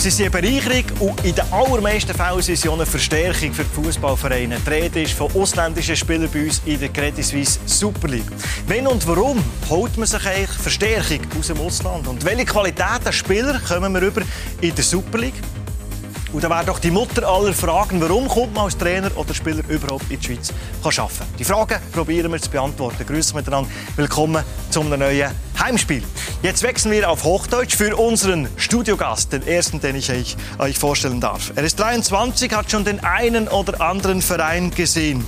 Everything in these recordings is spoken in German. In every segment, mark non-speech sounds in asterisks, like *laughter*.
Sie sind eine Bereicherung und in den allermeisten Fällen sind sie auch eine Verstärkung für die Fußballvereine. Die Rede ist von ausländischen Spielern bei uns in der Credit Suisse Super League. Wenn und warum holt man sich eigentlich Verstärkung aus dem Ausland? Und welche Qualität der Spieler kommen wir über in der Super League? Und da wäre doch die Mutter aller Fragen, warum kommt man als Trainer oder Spieler überhaupt in die Schweiz arbeiten Die Fragen probieren wir zu beantworten. Grüße miteinander. Willkommen zum neuen Heimspiel. Jetzt wechseln wir auf Hochdeutsch für unseren Studiogast, den ersten, den ich euch vorstellen darf. Er ist 23, hat schon den einen oder anderen Verein gesehen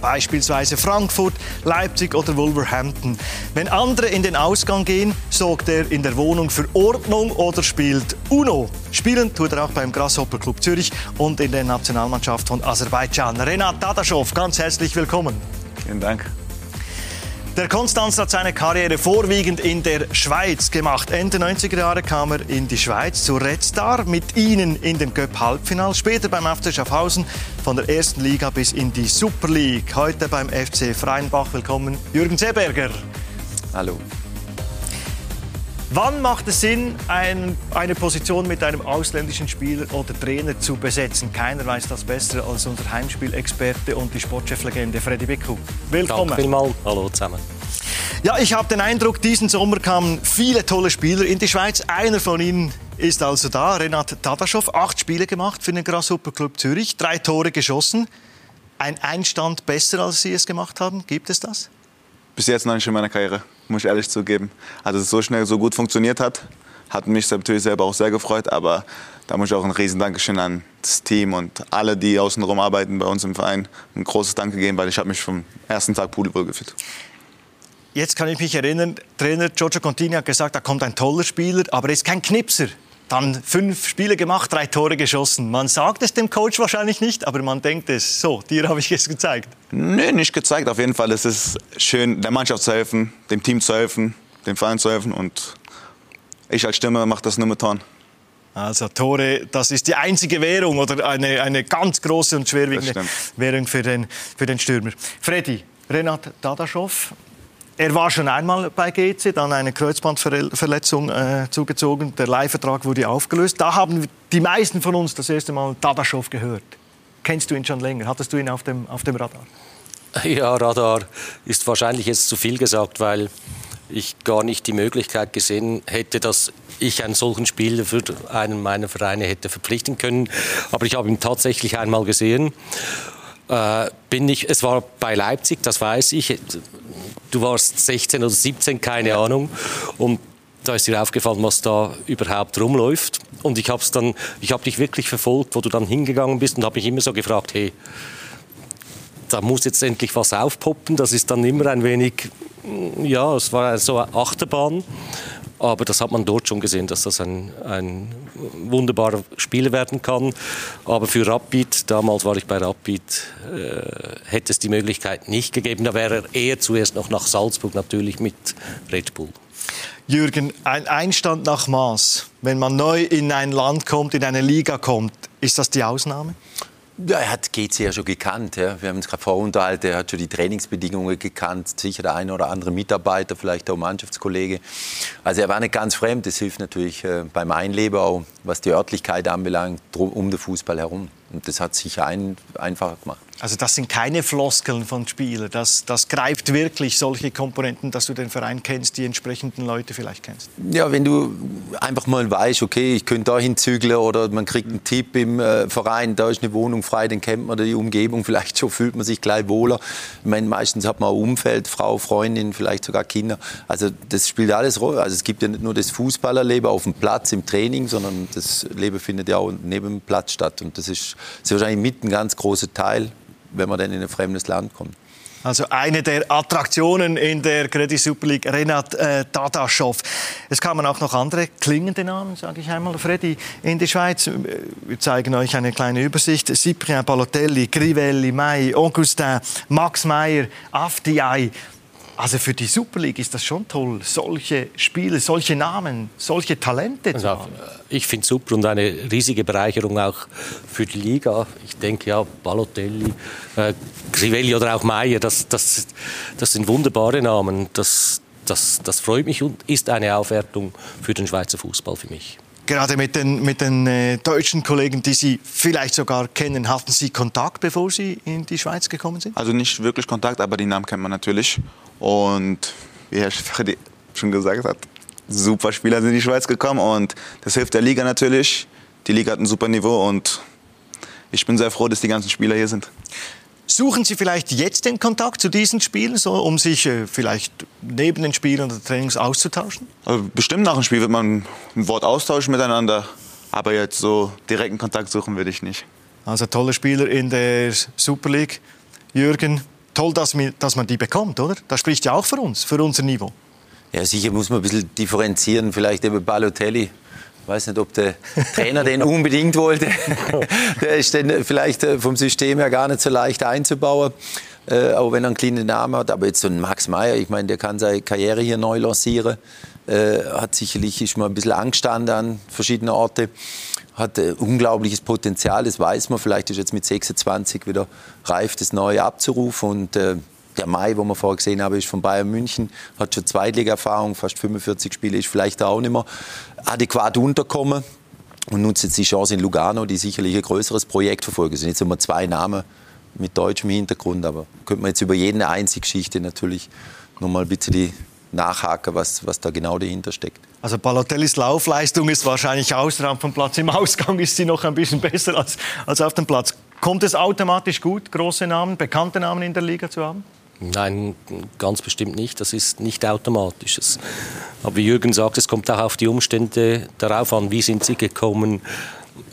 beispielsweise Frankfurt, Leipzig oder Wolverhampton. Wenn andere in den Ausgang gehen, sorgt er in der Wohnung für Ordnung oder spielt Uno. Spielen tut er auch beim Grasshopper Club Zürich und in der Nationalmannschaft von Aserbaidschan. Renat Dadaschow, ganz herzlich willkommen. Vielen Dank. Der Konstanz hat seine Karriere vorwiegend in der Schweiz gemacht. Ende 90er Jahre kam er in die Schweiz zu Red Star, mit ihnen in dem Göpp Halbfinal, später beim FC Schaffhausen von der ersten Liga bis in die Super League. Heute beim FC Freienbach. Willkommen, Jürgen Seeberger. Hallo. Wann macht es Sinn, ein, eine Position mit einem ausländischen Spieler oder Trainer zu besetzen? Keiner weiß das besser als unser Heimspielexperte und die Sportcheflegende Freddy Bicku. Willkommen. Danke vielmals. Hallo zusammen. Ja, ich habe den Eindruck, diesen Sommer kamen viele tolle Spieler in die Schweiz. Einer von ihnen ist also da, Renat Tadaschow. Acht Spiele gemacht für den Grasshopper Club Zürich, drei Tore geschossen. Ein Einstand besser, als Sie es gemacht haben. Gibt es das? Bis jetzt noch nicht in meiner Karriere muss ich ehrlich zugeben. Also, dass es so schnell, so gut funktioniert hat, hat mich natürlich selber auch sehr gefreut. Aber da muss ich auch ein riesen Dankeschön an das Team und alle, die außenrum arbeiten bei uns im Verein, ein großes Danke geben, weil ich habe mich vom ersten Tag pudelwohl gefühlt. Jetzt kann ich mich erinnern, Trainer Giorgio Contini hat gesagt, da kommt ein toller Spieler, aber er ist kein Knipser. Dann fünf Spiele gemacht, drei Tore geschossen. Man sagt es dem Coach wahrscheinlich nicht, aber man denkt es. So, dir habe ich es gezeigt. Nee, nicht gezeigt. Auf jeden Fall ist es schön, der Mannschaft zu helfen, dem Team zu helfen, dem Verein zu helfen. Und ich als Stimme mache das nur mit Toren. Also Tore, das ist die einzige Währung oder eine, eine ganz große und schwerwiegende Währung für den, für den Stürmer. Freddy, Renat Dadaschow, er war schon einmal bei GC, dann eine Kreuzbandverletzung äh, zugezogen. Der Leihvertrag wurde aufgelöst. Da haben die meisten von uns das erste Mal Dadaschow gehört. Kennst du ihn schon länger? Hattest du ihn auf dem, auf dem Radar? Ja, Radar ist wahrscheinlich jetzt zu viel gesagt, weil ich gar nicht die Möglichkeit gesehen hätte, dass ich einen solchen Spieler für einen meiner Vereine hätte verpflichten können. Aber ich habe ihn tatsächlich einmal gesehen. Äh, bin ich, es war bei Leipzig, das weiß ich du warst 16 oder 17, keine ja. Ahnung. Und da ist dir aufgefallen, was da überhaupt rumläuft. Und ich habe dann, ich habe dich wirklich verfolgt, wo du dann hingegangen bist und habe mich immer so gefragt, hey, da muss jetzt endlich was aufpoppen. Das ist dann immer ein wenig, ja, es war so eine Achterbahn. Aber das hat man dort schon gesehen, dass das ein, ein wunderbarer Spieler werden kann. Aber für Rapid, damals war ich bei Rapid, äh, hätte es die Möglichkeit nicht gegeben. Da wäre er eher zuerst noch nach Salzburg natürlich mit Red Bull. Jürgen, ein Einstand nach Maß, wenn man neu in ein Land kommt, in eine Liga kommt, ist das die Ausnahme? Ja, er hat GC ja schon gekannt. Ja. Wir haben uns gerade vorher unterhalten, er hat schon die Trainingsbedingungen gekannt. Sicher der eine oder andere Mitarbeiter, vielleicht auch Mannschaftskollege. Also er war nicht ganz fremd. Das hilft natürlich äh, beim Einleben auch, was die Örtlichkeit anbelangt, um den Fußball herum. Und das hat sicher ein, einfacher gemacht. Also das sind keine Floskeln von Spielern. Das, das greift wirklich solche Komponenten, dass du den Verein kennst, die entsprechenden Leute vielleicht kennst. Ja, wenn du einfach mal weißt, okay, ich könnte da hinzügeln oder man kriegt einen Tipp im äh, Verein, da ist eine Wohnung frei, dann kennt man die Umgebung, *laughs* vielleicht schon fühlt man sich gleich wohler. Ich meine, meistens hat man ein Umfeld, Frau, Freundin, vielleicht sogar Kinder. Also das spielt alles Rolle. Also es gibt ja nicht nur das Fußballerleben auf dem Platz im Training, sondern das Leben findet ja auch neben dem Platz statt. Und das ist, das ist wahrscheinlich mit ein ganz großer Teil wenn man dann in ein fremdes Land kommt. Also eine der Attraktionen in der Credit Super League, Renat äh, Dadaschow. Es kamen auch noch andere klingende Namen, sage ich einmal, Freddy, in die Schweiz. Wir zeigen euch eine kleine Übersicht. Cyprien Balotelli, Crivelli, May, Augustin, Max Meyer, Afdiay. Also für die Super League ist das schon toll, solche Spiele, solche Namen, solche Talente zu also, haben. Ich finde es super und eine riesige Bereicherung auch für die Liga. Ich denke ja, Balotelli, äh, Crivelli oder auch Meier, das, das, das sind wunderbare Namen. Das, das, das freut mich und ist eine Aufwertung für den Schweizer Fußball für mich. Gerade mit den, mit den äh, deutschen Kollegen, die Sie vielleicht sogar kennen, hatten Sie Kontakt, bevor Sie in die Schweiz gekommen sind? Also nicht wirklich Kontakt, aber die Namen kennt man natürlich. Und wie Herr Freddy schon gesagt hat, super Spieler sind in die Schweiz gekommen und das hilft der Liga natürlich. Die Liga hat ein super Niveau und ich bin sehr froh, dass die ganzen Spieler hier sind. Suchen Sie vielleicht jetzt den Kontakt zu diesen Spielen, so, um sich äh, vielleicht neben den Spielen oder Trainings auszutauschen? Also bestimmt nach dem Spiel wird man ein Wort austauschen miteinander, aber jetzt so direkten Kontakt suchen würde ich nicht. Also tolle Spieler in der Super League. Jürgen, toll, dass, dass man die bekommt, oder? Das spricht ja auch für uns, für unser Niveau. Ja, sicher muss man ein bisschen differenzieren. Vielleicht eben Balotelli. Ich weiß nicht, ob der Trainer den *laughs* unbedingt wollte. *laughs* Der ist dann vielleicht äh, vom System her gar nicht so leicht einzubauen. Äh, aber wenn er einen kleinen Namen hat, aber jetzt so ein Max Meyer, ich meine, der kann seine Karriere hier neu lancieren, äh, hat sicherlich ist mal ein bisschen angestanden an verschiedenen Orten, hat unglaubliches Potenzial, das weiß man. Vielleicht ist jetzt mit 26 wieder reif, das Neue abzurufen und der Mai, wo wir vorher gesehen haben, ist von Bayern München, hat schon Zweitliga-Erfahrung, fast 45 Spiele, ist vielleicht auch nicht mehr adäquat unterkommen und nutzt jetzt die Chance in Lugano, die sicherlich ein größeres Projekt verfolgen. Es sind jetzt immer zwei Namen mit deutschem Hintergrund, aber könnte man jetzt über jede einzige Geschichte natürlich noch mal ein bisschen nachhaken, was, was da genau dahinter steckt. Also Balotellis Laufleistung ist wahrscheinlich außerhalb vom Platz. Im Ausgang ist sie noch ein bisschen besser als, als auf dem Platz. Kommt es automatisch gut, große Namen, bekannte Namen in der Liga zu haben? Nein, ganz bestimmt nicht. Das ist nicht automatisch. Aber wie Jürgen sagt, es kommt auch auf die Umstände darauf an, wie sind sie gekommen,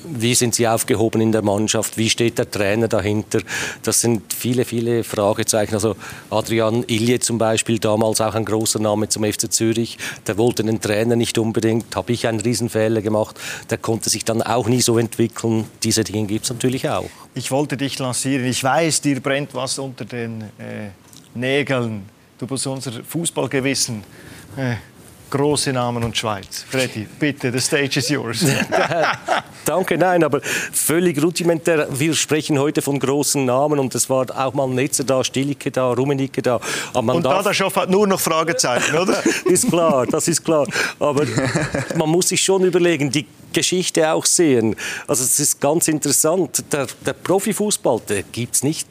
wie sind sie aufgehoben in der Mannschaft, wie steht der Trainer dahinter. Das sind viele, viele Fragezeichen. Also Adrian Ilje zum Beispiel, damals auch ein großer Name zum FC Zürich, der wollte den Trainer nicht unbedingt, habe ich einen Riesenfehler gemacht, der konnte sich dann auch nie so entwickeln. Diese Dinge gibt es natürlich auch. Ich wollte dich lancieren. Ich weiß, dir brennt was unter den... Äh Nägeln. Du bist unser Fußballgewissen. Äh, große Namen und Schweiz. Freddy, bitte, the stage is yours. *laughs* Danke, nein, aber völlig rudimentär. Wir sprechen heute von großen Namen und es war auch mal Netzer da, Stilike da, Rummenigge da. und Dadaschow hat nur noch Fragezeichen, oder? *laughs* ist klar, das ist klar. Aber man muss sich schon überlegen, die Geschichte auch sehen. Also es ist ganz interessant. Der, der Profifußball, der gibt es nicht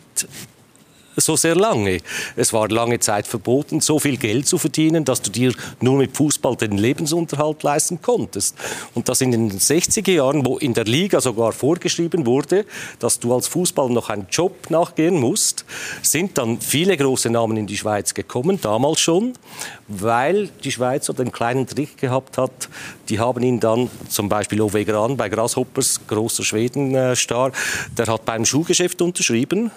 so sehr lange. Es war lange Zeit verboten, so viel Geld zu verdienen, dass du dir nur mit Fußball den Lebensunterhalt leisten konntest. Und das in den 60er Jahren, wo in der Liga sogar vorgeschrieben wurde, dass du als Fußballer noch einen Job nachgehen musst, sind dann viele große Namen in die Schweiz gekommen, damals schon, weil die Schweiz so den kleinen Trick gehabt hat. Die haben ihn dann, zum Beispiel Ove Gran bei Grasshoppers, großer Schwedenstar, der hat beim Schuhgeschäft unterschrieben,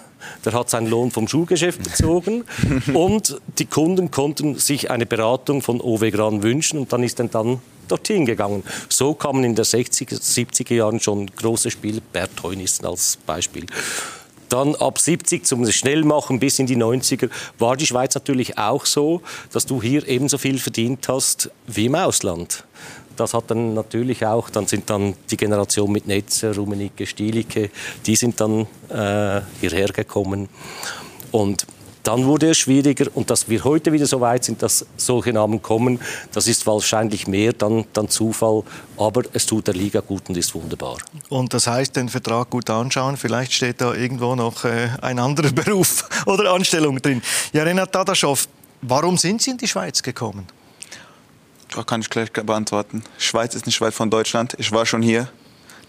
der hat seinen Lohn vom Schuhgeschäft bezogen *laughs* und die Kunden konnten sich eine Beratung von Ove Gran wünschen und dann ist er dann dorthin gegangen. So kamen in den 60er, 70er Jahren schon große Spiele, Bert Heunissen als Beispiel. Dann ab 70 zum Schnellmachen bis in die 90er war die Schweiz natürlich auch so, dass du hier ebenso viel verdient hast wie im Ausland. Das hat dann natürlich auch, dann sind dann die Generation mit Netzer, Rummenigge, Stielicke, die sind dann äh, hierher gekommen. Und dann wurde es schwieriger und dass wir heute wieder so weit sind, dass solche Namen kommen, das ist wahrscheinlich mehr dann, dann Zufall, aber es tut der Liga gut und ist wunderbar. Und das heißt, den Vertrag gut anschauen, vielleicht steht da irgendwo noch äh, ein anderer *laughs* Beruf oder Anstellung drin. Ja, Renat Dadaschow, warum sind Sie in die Schweiz gekommen? Das kann ich gleich beantworten. Schweiz ist nicht weit von Deutschland. Ich war schon hier.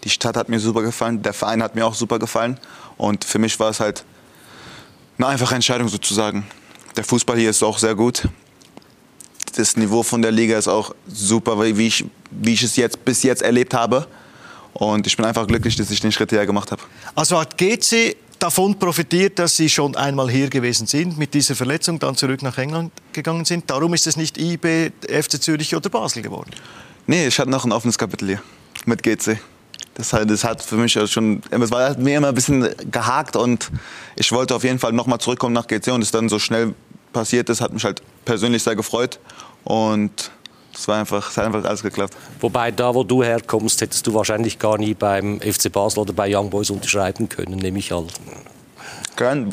Die Stadt hat mir super gefallen, der Verein hat mir auch super gefallen. Und für mich war es halt eine einfache Entscheidung sozusagen. Der Fußball hier ist auch sehr gut. Das Niveau von der Liga ist auch super, wie ich, wie ich es jetzt, bis jetzt erlebt habe. Und ich bin einfach glücklich, dass ich den Schritt hierher gemacht habe. Also hat GC davon profitiert, dass Sie schon einmal hier gewesen sind, mit dieser Verletzung dann zurück nach England gegangen sind. Darum ist es nicht IB, FC Zürich oder Basel geworden. Nee, ich hatte noch ein offenes Kapitel hier mit GC. Das, das hat für mich schon, es war mir immer ein bisschen gehakt und ich wollte auf jeden Fall nochmal zurückkommen nach GC und es dann so schnell passiert ist, hat mich halt persönlich sehr gefreut und es war einfach, es hat einfach alles geklappt. Wobei da, wo du herkommst, hättest du wahrscheinlich gar nie beim FC Basel oder bei Young Boys unterschreiben können, nehme ich an. Kann,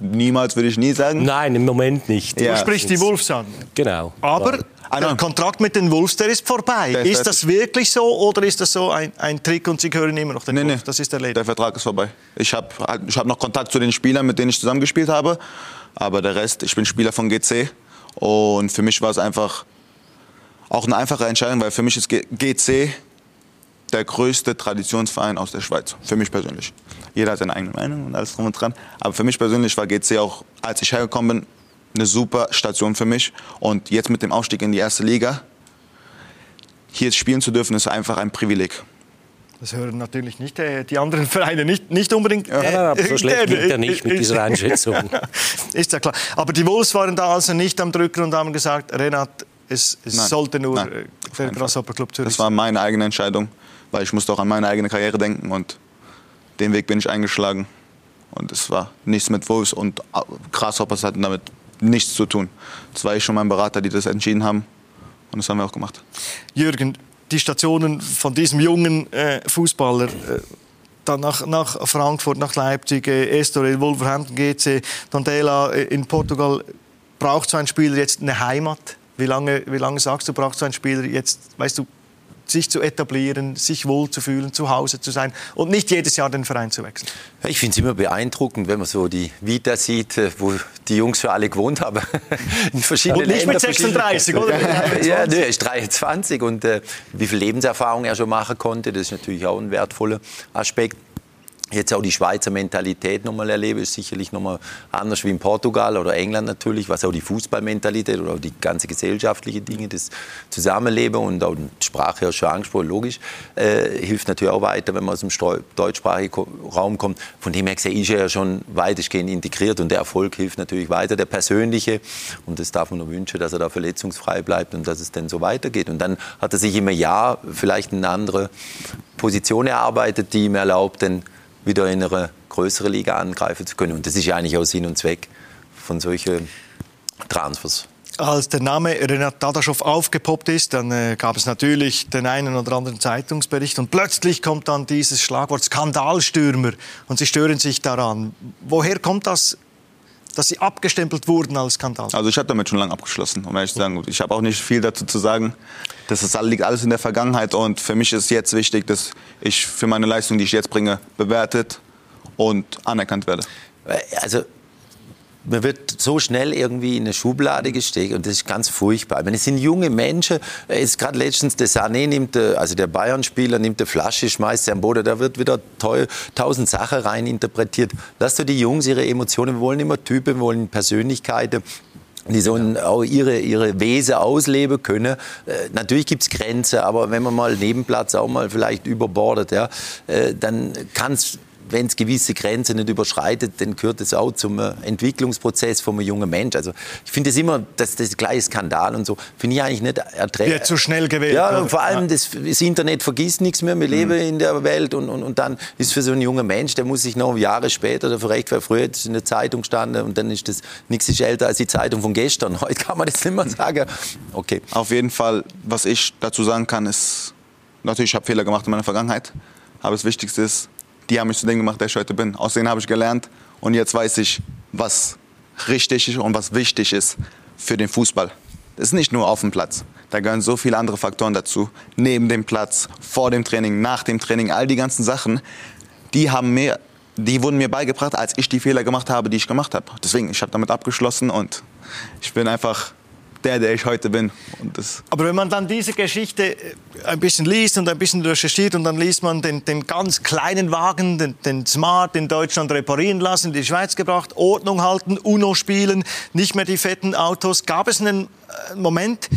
niemals würde ich nie sagen. Nein, im Moment nicht. Ja. Du sprichst die Wolfs an. Genau. Aber der Kontrakt mit den Wolves, der ist vorbei. Der ist, ist das wirklich so oder ist das so ein, ein Trick und Sie gehören immer noch den nee, Wolves? Nee, das ist erledigt. Der Vertrag ist vorbei. Ich habe ich hab noch Kontakt zu den Spielern, mit denen ich zusammengespielt habe. Aber der Rest, ich bin Spieler von GC. Und für mich war es einfach auch eine einfache Entscheidung, weil für mich ist GC der größte Traditionsverein aus der Schweiz. Für mich persönlich. Jeder hat seine eigene Meinung und alles drum und dran. Aber für mich persönlich war GC auch, als ich hergekommen bin, eine super Station für mich. Und jetzt mit dem Aufstieg in die erste Liga, hier spielen zu dürfen, ist einfach ein Privileg. Das hören natürlich nicht äh, die anderen Vereine nicht, nicht unbedingt. Ja, äh, aber so schlecht liegt er nicht mit dieser *laughs* Einschätzung. ist ja klar. Aber die Wolves waren da also nicht am Drücken und haben gesagt, Renat, es, es sollte nur nein, äh, der Grasshopper Club Zürich Das war meine eigene Entscheidung, weil ich musste auch an meine eigene Karriere denken und den Weg bin ich eingeschlagen. Und es war nichts mit Wolves und Grasshoppers hatten damit nichts zu tun. Das war ich schon mein Berater, die das entschieden haben. Und das haben wir auch gemacht. Jürgen, die Stationen von diesem jungen äh, Fußballer, äh, dann nach, nach, Frankfurt, nach Leipzig, äh, Estoril, Wolverhampton, GC, Tondela äh, in Portugal, braucht so ein Spieler jetzt eine Heimat? Wie lange, wie lange sagst du, braucht so ein Spieler jetzt, weißt du, sich zu etablieren, sich wohlzufühlen, zu Hause zu sein und nicht jedes Jahr den Verein zu wechseln. Ich finde es immer beeindruckend, wenn man so die Vita sieht, äh, wo die Jungs für alle gewohnt haben. *laughs* In verschiedenen und nicht Länder, mit 36, oder? *laughs* ja, er ist 23 und äh, wie viel Lebenserfahrung er schon machen konnte, das ist natürlich auch ein wertvoller Aspekt jetzt auch die Schweizer Mentalität nochmal erlebe, ist sicherlich nochmal anders wie in Portugal oder England natürlich, was auch die Fußballmentalität oder auch die ganze gesellschaftliche Dinge, das Zusammenleben und auch die Sprache, ja schon angesprochen, logisch, äh, hilft natürlich auch weiter, wenn man aus dem deutschsprachigen Raum kommt. Von dem her gesehen ist er ja schon weitestgehend integriert und der Erfolg hilft natürlich weiter, der persönliche und das darf man nur wünschen, dass er da verletzungsfrei bleibt und dass es dann so weitergeht. Und dann hat er sich im Jahr vielleicht eine andere Position erarbeitet, die ihm erlaubt, dann wieder in eine größere Liga angreifen zu können. Und das ist ja eigentlich auch Sinn und Zweck von solchen Transfers. Als der Name Renat Dadaschow aufgepoppt ist, dann äh, gab es natürlich den einen oder anderen Zeitungsbericht und plötzlich kommt dann dieses Schlagwort Skandalstürmer und Sie stören sich daran. Woher kommt das, dass Sie abgestempelt wurden als Skandal? Also ich habe damit schon lange abgeschlossen, um ehrlich zu sagen. Ich habe auch nicht viel dazu zu sagen. Das ist, liegt alles in der Vergangenheit und für mich ist jetzt wichtig, dass ich für meine Leistung, die ich jetzt bringe, bewertet und anerkannt werde. Also man wird so schnell irgendwie in eine Schublade gesteckt und das ist ganz furchtbar. Ich meine, es sind junge Menschen. Jetzt gerade letztens der Sané nimmt, äh, also der Bayern-Spieler nimmt eine Flasche, schmeißt sie am Boden, da wird wieder toll, tausend Sachen rein interpretiert. Lass doch die Jungs ihre Emotionen, wir wollen immer Typen, wir wollen Persönlichkeiten die sollen auch ihre, ihre Wesen ausleben können. Äh, natürlich gibt's Grenzen, aber wenn man mal Nebenplatz auch mal vielleicht überbordet, ja, äh, dann kann es wenn es gewisse Grenzen nicht überschreitet, dann gehört es auch zum äh, Entwicklungsprozess von einem jungen Mensch. Also ich finde es immer, dass das gleiche Skandal und so, finde ich eigentlich nicht erträglich. Wird zu schnell gewählt. Ja, und vor allem das, das, Internet vergisst nichts mehr. Wir leben mhm. in der Welt und, und, und dann ist für so einen jungen Mensch, der muss sich noch Jahre später dafür recht, weil früher ist in der Zeitung gestanden und dann ist das nichts ist älter als die Zeitung von gestern. *laughs* Heute kann man das nicht mehr sagen. Okay. Auf jeden Fall, was ich dazu sagen kann, ist, natürlich, ich habe Fehler gemacht in meiner Vergangenheit, aber das Wichtigste ist, die haben mich zu dem gemacht, der ich heute bin. Aus denen habe ich gelernt und jetzt weiß ich, was richtig ist und was wichtig ist für den Fußball. Das ist nicht nur auf dem Platz. Da gehören so viele andere Faktoren dazu. Neben dem Platz, vor dem Training, nach dem Training, all die ganzen Sachen, die haben mir, die wurden mir beigebracht, als ich die Fehler gemacht habe, die ich gemacht habe. Deswegen, ich habe damit abgeschlossen und ich bin einfach der, der ich heute bin. Aber wenn man dann diese Geschichte äh, ein bisschen liest und ein bisschen recherchiert und dann liest man den, den ganz kleinen Wagen, den, den, Smart in Deutschland reparieren lassen, in die Schweiz gebracht, Ordnung halten, UNO spielen, nicht mehr die fetten Autos. Gab es einen äh, Moment,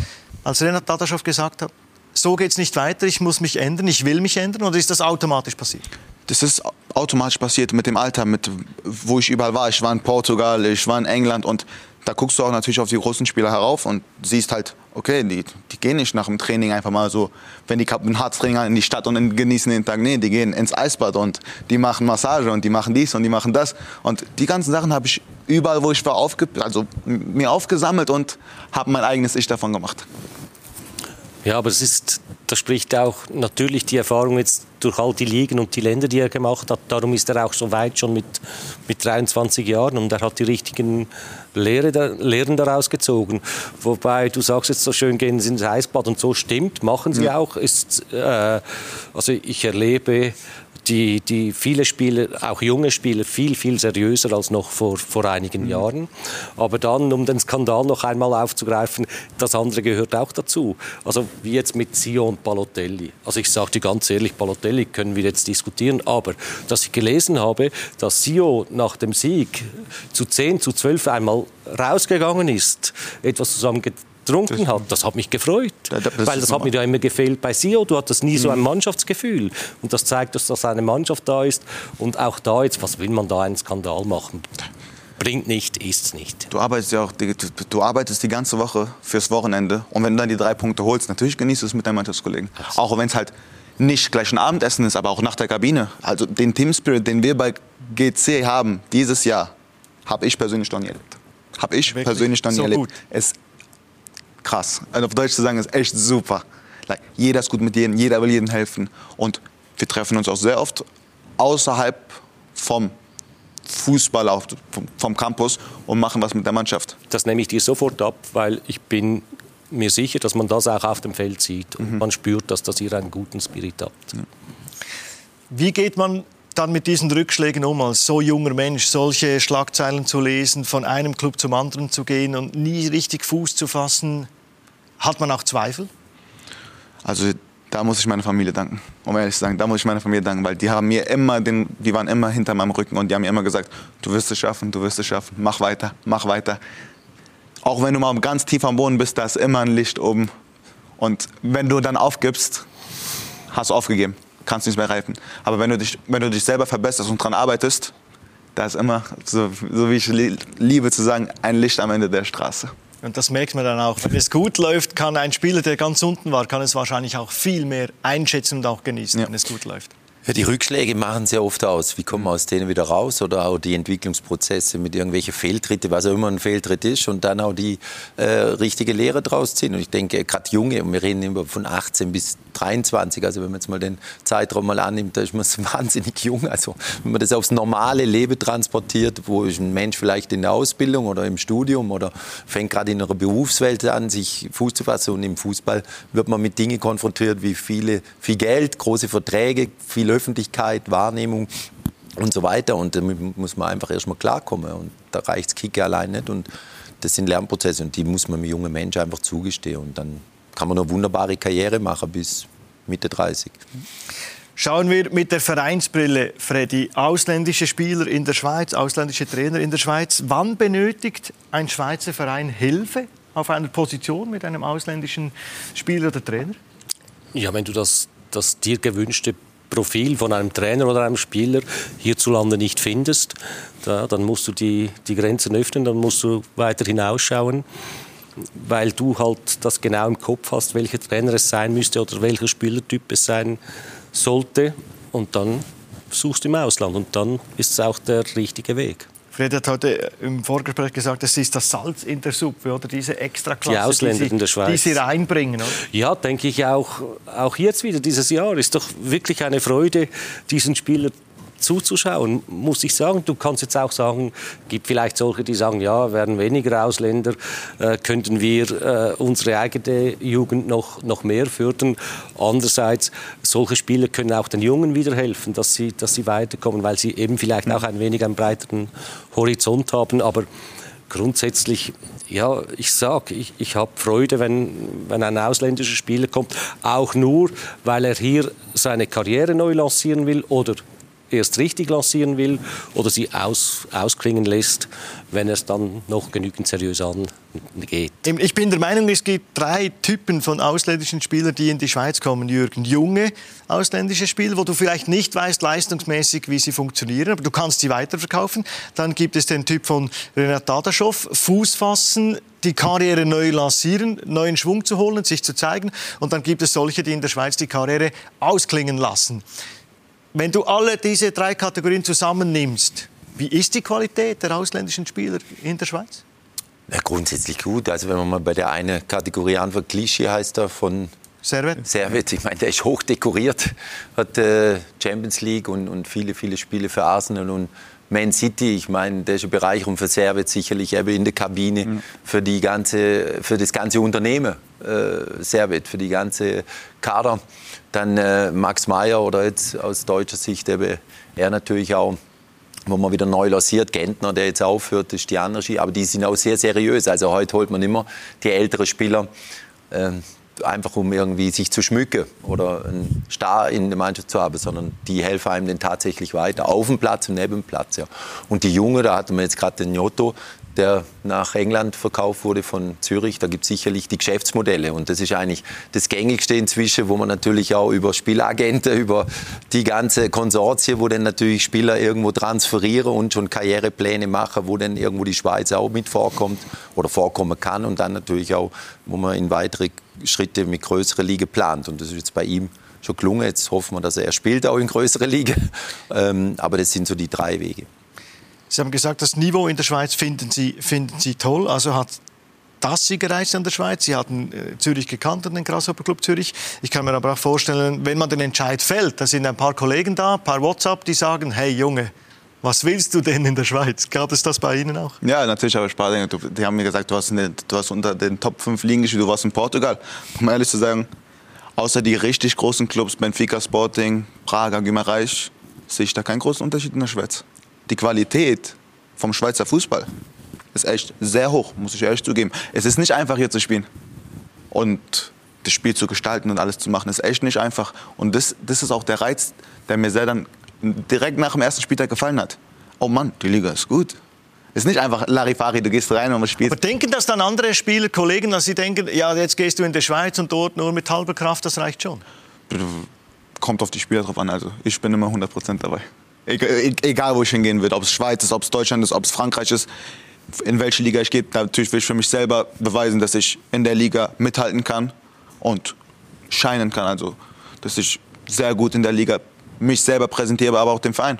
als Renat Dadaschow gesagt hat, so geht es nicht weiter, ich muss mich ändern, ich will mich ändern, oder ist das automatisch passiert? Das ist automatisch passiert mit dem Alter, mit, wo ich überall war. Ich war in Portugal, ich war in England und da guckst du auch natürlich auf die großen Spieler herauf und siehst halt, okay, die, die gehen nicht nach dem Training einfach mal so, wenn die ein Harztraining in die Stadt und genießen den Tag. Nee, die gehen ins Eisbad und die machen Massage und die machen dies und die machen das. Und die ganzen Sachen habe ich überall, wo ich war, aufge also mir aufgesammelt und habe mein eigenes Ich davon gemacht. Ja, aber es ist da spricht auch natürlich die Erfahrung jetzt durch all die Ligen und die Länder, die er gemacht hat. Darum ist er auch so weit schon mit, mit 23 Jahren und er hat die richtigen Lehre, Lehren daraus gezogen. Wobei du sagst jetzt so schön, gehen Sie ins Eisbad und so stimmt, machen sie ja. auch. Ist, äh, also ich erlebe die, die viele Spieler, auch junge Spieler, viel, viel seriöser als noch vor, vor einigen mhm. Jahren. Aber dann, um den Skandal noch einmal aufzugreifen, das andere gehört auch dazu. Also wie jetzt mit Sio und Balotelli. Also ich sage dir ganz ehrlich, Balotelli können wir jetzt diskutieren, aber dass ich gelesen habe, dass Sio nach dem Sieg zu 10, zu 12 einmal rausgegangen ist, etwas zusammen getrunken hat, das hat mich gefreut. Ja, das weil das hat mir ja immer gefehlt bei Sio. Du hattest nie mhm. so ein mhm. Mannschaftsgefühl. Und das zeigt, dass das eine Mannschaft da ist. Und auch da jetzt, was will man da einen Skandal machen? Bringt nicht, ist's nicht. Du arbeitest ja auch, du, du, arbeitest die ganze Woche fürs Wochenende. Und wenn du dann die drei Punkte holst, natürlich genießt du es mit deinen Mannschaftskollegen. Auch wenn es halt nicht gleich ein Abendessen ist, aber auch nach der Kabine. Also den Team Spirit, den wir bei GC haben dieses Jahr, habe ich persönlich noch nie erlebt. Habe ich Wirklich? persönlich noch nie so erlebt. Gut. Es krass. Also auf Deutsch zu sagen, ist echt super. Like, jeder ist gut mit jedem, jeder will jedem helfen. Und wir treffen uns auch sehr oft außerhalb vom Fußball, auf, vom, vom Campus und machen was mit der Mannschaft. Das nehme ich dir sofort ab, weil ich bin mir sicher, dass man das auch auf dem Feld sieht. Und mhm. man spürt, dass das ihr einen guten Spirit habt. Ja. Wie geht man dann mit diesen Rückschlägen um, als so junger Mensch, solche Schlagzeilen zu lesen, von einem Club zum anderen zu gehen und nie richtig Fuß zu fassen? Hat man auch Zweifel? Also da muss ich meiner Familie danken, um ehrlich zu sagen. Da muss ich meiner Familie danken, weil die haben mir immer, den, die waren immer hinter meinem Rücken und die haben mir immer gesagt, du wirst es schaffen, du wirst es schaffen, mach weiter, mach weiter. Auch wenn du mal ganz tief am Boden bist, da ist immer ein Licht oben. Und wenn du dann aufgibst, hast du aufgegeben, kannst nicht mehr reifen. Aber wenn du dich, wenn du dich selber verbesserst und daran arbeitest, da ist immer, so, so wie ich liebe zu sagen, ein Licht am Ende der Straße. Und das merkt man dann auch. Wenn es gut läuft, kann ein Spieler, der ganz unten war, kann es wahrscheinlich auch viel mehr einschätzen und auch genießen, ja. wenn es gut läuft. Ja, die Rückschläge machen sehr oft aus. Wie kommen wir aus denen wieder raus? Oder auch die Entwicklungsprozesse mit irgendwelchen Fehltritte, was auch immer ein Fehltritt ist, und dann auch die äh, richtige Lehre draus ziehen. Und ich denke, gerade Junge, und wir reden immer von 18 bis 23, also wenn man jetzt mal den Zeitraum mal annimmt, da ist man *laughs* wahnsinnig jung. Also wenn man das aufs normale Leben transportiert, wo ist ein Mensch vielleicht in der Ausbildung oder im Studium oder fängt gerade in einer Berufswelt an, sich Fuß zu fassen und im Fußball wird man mit Dingen konfrontiert wie viele, viel Geld, große Verträge, viel Öffentlichkeit, Wahrnehmung und so weiter. Und damit muss man einfach erstmal klarkommen. Und da reicht das Kicker allein nicht. Und das sind Lernprozesse und die muss man einem jungen Menschen einfach zugestehen. Und dann kann man eine wunderbare Karriere machen bis Mitte 30. Schauen wir mit der Vereinsbrille, Freddy. Ausländische Spieler in der Schweiz, ausländische Trainer in der Schweiz. Wann benötigt ein Schweizer Verein Hilfe auf einer Position mit einem ausländischen Spieler oder Trainer? Ja, wenn du das, das dir gewünschte Profil von einem Trainer oder einem Spieler hierzulande nicht findest, da, dann musst du die, die Grenzen öffnen, dann musst du weiter hinausschauen, weil du halt das genau im Kopf hast, welcher Trainer es sein müsste oder welcher Spielertyp es sein sollte. Und dann suchst du im Ausland und dann ist es auch der richtige Weg. Fred hat heute im Vorgespräch gesagt, es ist das Salz in der Suppe, oder diese Extraklasse, die Ausländer die sie, in der Schweiz. Die sie reinbringen. Oder? Ja, denke ich auch. Auch jetzt wieder dieses Jahr ist doch wirklich eine Freude, diesen Spieler zuzuschauen, muss ich sagen. Du kannst jetzt auch sagen, gibt vielleicht solche, die sagen, ja, werden weniger Ausländer, äh, könnten wir äh, unsere eigene Jugend noch, noch mehr fördern. Andererseits, solche Spieler können auch den Jungen wieder helfen, dass sie, dass sie weiterkommen, weil sie eben vielleicht auch ein wenig einen breiteren Horizont haben. Aber grundsätzlich, ja, ich sage, ich, ich habe Freude, wenn, wenn ein ausländischer Spieler kommt, auch nur, weil er hier seine Karriere neu lancieren will oder erst richtig lancieren will oder sie aus, ausklingen lässt, wenn es dann noch genügend seriös angeht. Ich bin der Meinung, es gibt drei Typen von ausländischen Spielern, die in die Schweiz kommen, Jürgen. Junge ausländische Spieler, wo du vielleicht nicht weißt leistungsmäßig, wie sie funktionieren, aber du kannst sie weiterverkaufen. Dann gibt es den Typ von Renat Dadaschow, Fuß fassen, die Karriere neu lancieren, neuen Schwung zu holen, sich zu zeigen. Und dann gibt es solche, die in der Schweiz die Karriere ausklingen lassen. Wenn du alle diese drei Kategorien zusammennimmst, wie ist die Qualität der ausländischen Spieler in der Schweiz? Ja, grundsätzlich gut. Also wenn man mal bei der einen Kategorie anfängt, Klischee heißt er von Servet? Servet, ich meine, der ist hoch dekoriert, hat äh, Champions League und, und viele, viele Spiele für Arsenal und Man City, ich meine, das ist eine Bereicherung für Servet sicherlich eben in der Kabine, mhm. für, die ganze, für das ganze Unternehmen äh, Servet, für die ganze Kader. Dann äh, Max Meyer oder jetzt aus deutscher Sicht eben er natürlich auch wo man wieder neu lanciert, Gentner, der jetzt aufhört, ist die andere Ski, aber die sind auch sehr seriös. Also heute holt man immer die älteren Spieler, äh, einfach um irgendwie sich zu schmücken oder einen Star in der Mannschaft zu haben, sondern die helfen einem dann tatsächlich weiter, auf dem Platz und neben dem Platz. Ja. Und die Jungen, da hatten wir jetzt gerade den Jotto, der nach England verkauft wurde von Zürich. Da gibt es sicherlich die Geschäftsmodelle. Und das ist eigentlich das Gängigste inzwischen, wo man natürlich auch über Spielagenten, *laughs* über die ganze Konsortien, wo dann natürlich Spieler irgendwo transferieren und schon Karrierepläne machen, wo dann irgendwo die Schweiz auch mit vorkommt oder vorkommen kann. Und dann natürlich auch, wo man in weitere Schritte mit größeren Ligen plant. Und das ist jetzt bei ihm schon gelungen. Jetzt hoffen wir, dass er spielt auch in größere Ligen. *laughs* Ähm, aber das sind so die drei Wege. Sie haben gesagt, das Niveau in der Schweiz finden Sie, finden Sie toll. Also hat das Sie gereizt an der Schweiz? Sie hatten äh, Zürich gekannt, den Grasshopper Club Zürich. Ich kann mir aber auch vorstellen, wenn man den Entscheid fällt, da sind ein paar Kollegen da, ein paar WhatsApp, die sagen, hey Junge, was willst du denn in der Schweiz? Gab es das bei Ihnen auch? Ja, natürlich ich Spaß. Die haben mir gesagt, du hast, eine, du hast unter den Top 5 Ligen gespielt, du warst in Portugal. Um ehrlich zu sagen, außer die richtig großen Clubs, Benfica, Sporting, Praga, Guimarães, sehe ich da keinen großen Unterschied in der Schweiz die Qualität vom Schweizer Fußball ist echt sehr hoch, muss ich ehrlich zugeben. Es ist nicht einfach hier zu spielen und das Spiel zu gestalten und alles zu machen, ist echt nicht einfach. Und das, das ist auch der Reiz, der mir sehr dann direkt nach dem ersten Spieltag gefallen hat. Oh Mann, die Liga ist gut. Es ist nicht einfach Larifari, du gehst rein und spielst. Aber denken das dann andere Spieler, Kollegen, dass sie denken, ja, jetzt gehst du in die Schweiz und dort nur mit halber Kraft, das reicht schon? Kommt auf die Spieler drauf an. Also ich bin immer 100% dabei. Egal, wo ich hingehen würde, ob es Schweiz ist, ob es Deutschland ist, ob es Frankreich ist, in welche Liga ich gehe. Natürlich will ich für mich selber beweisen, dass ich in der Liga mithalten kann und scheinen kann. Also, dass ich sehr gut in der Liga mich selber präsentiere, aber auch den Verein.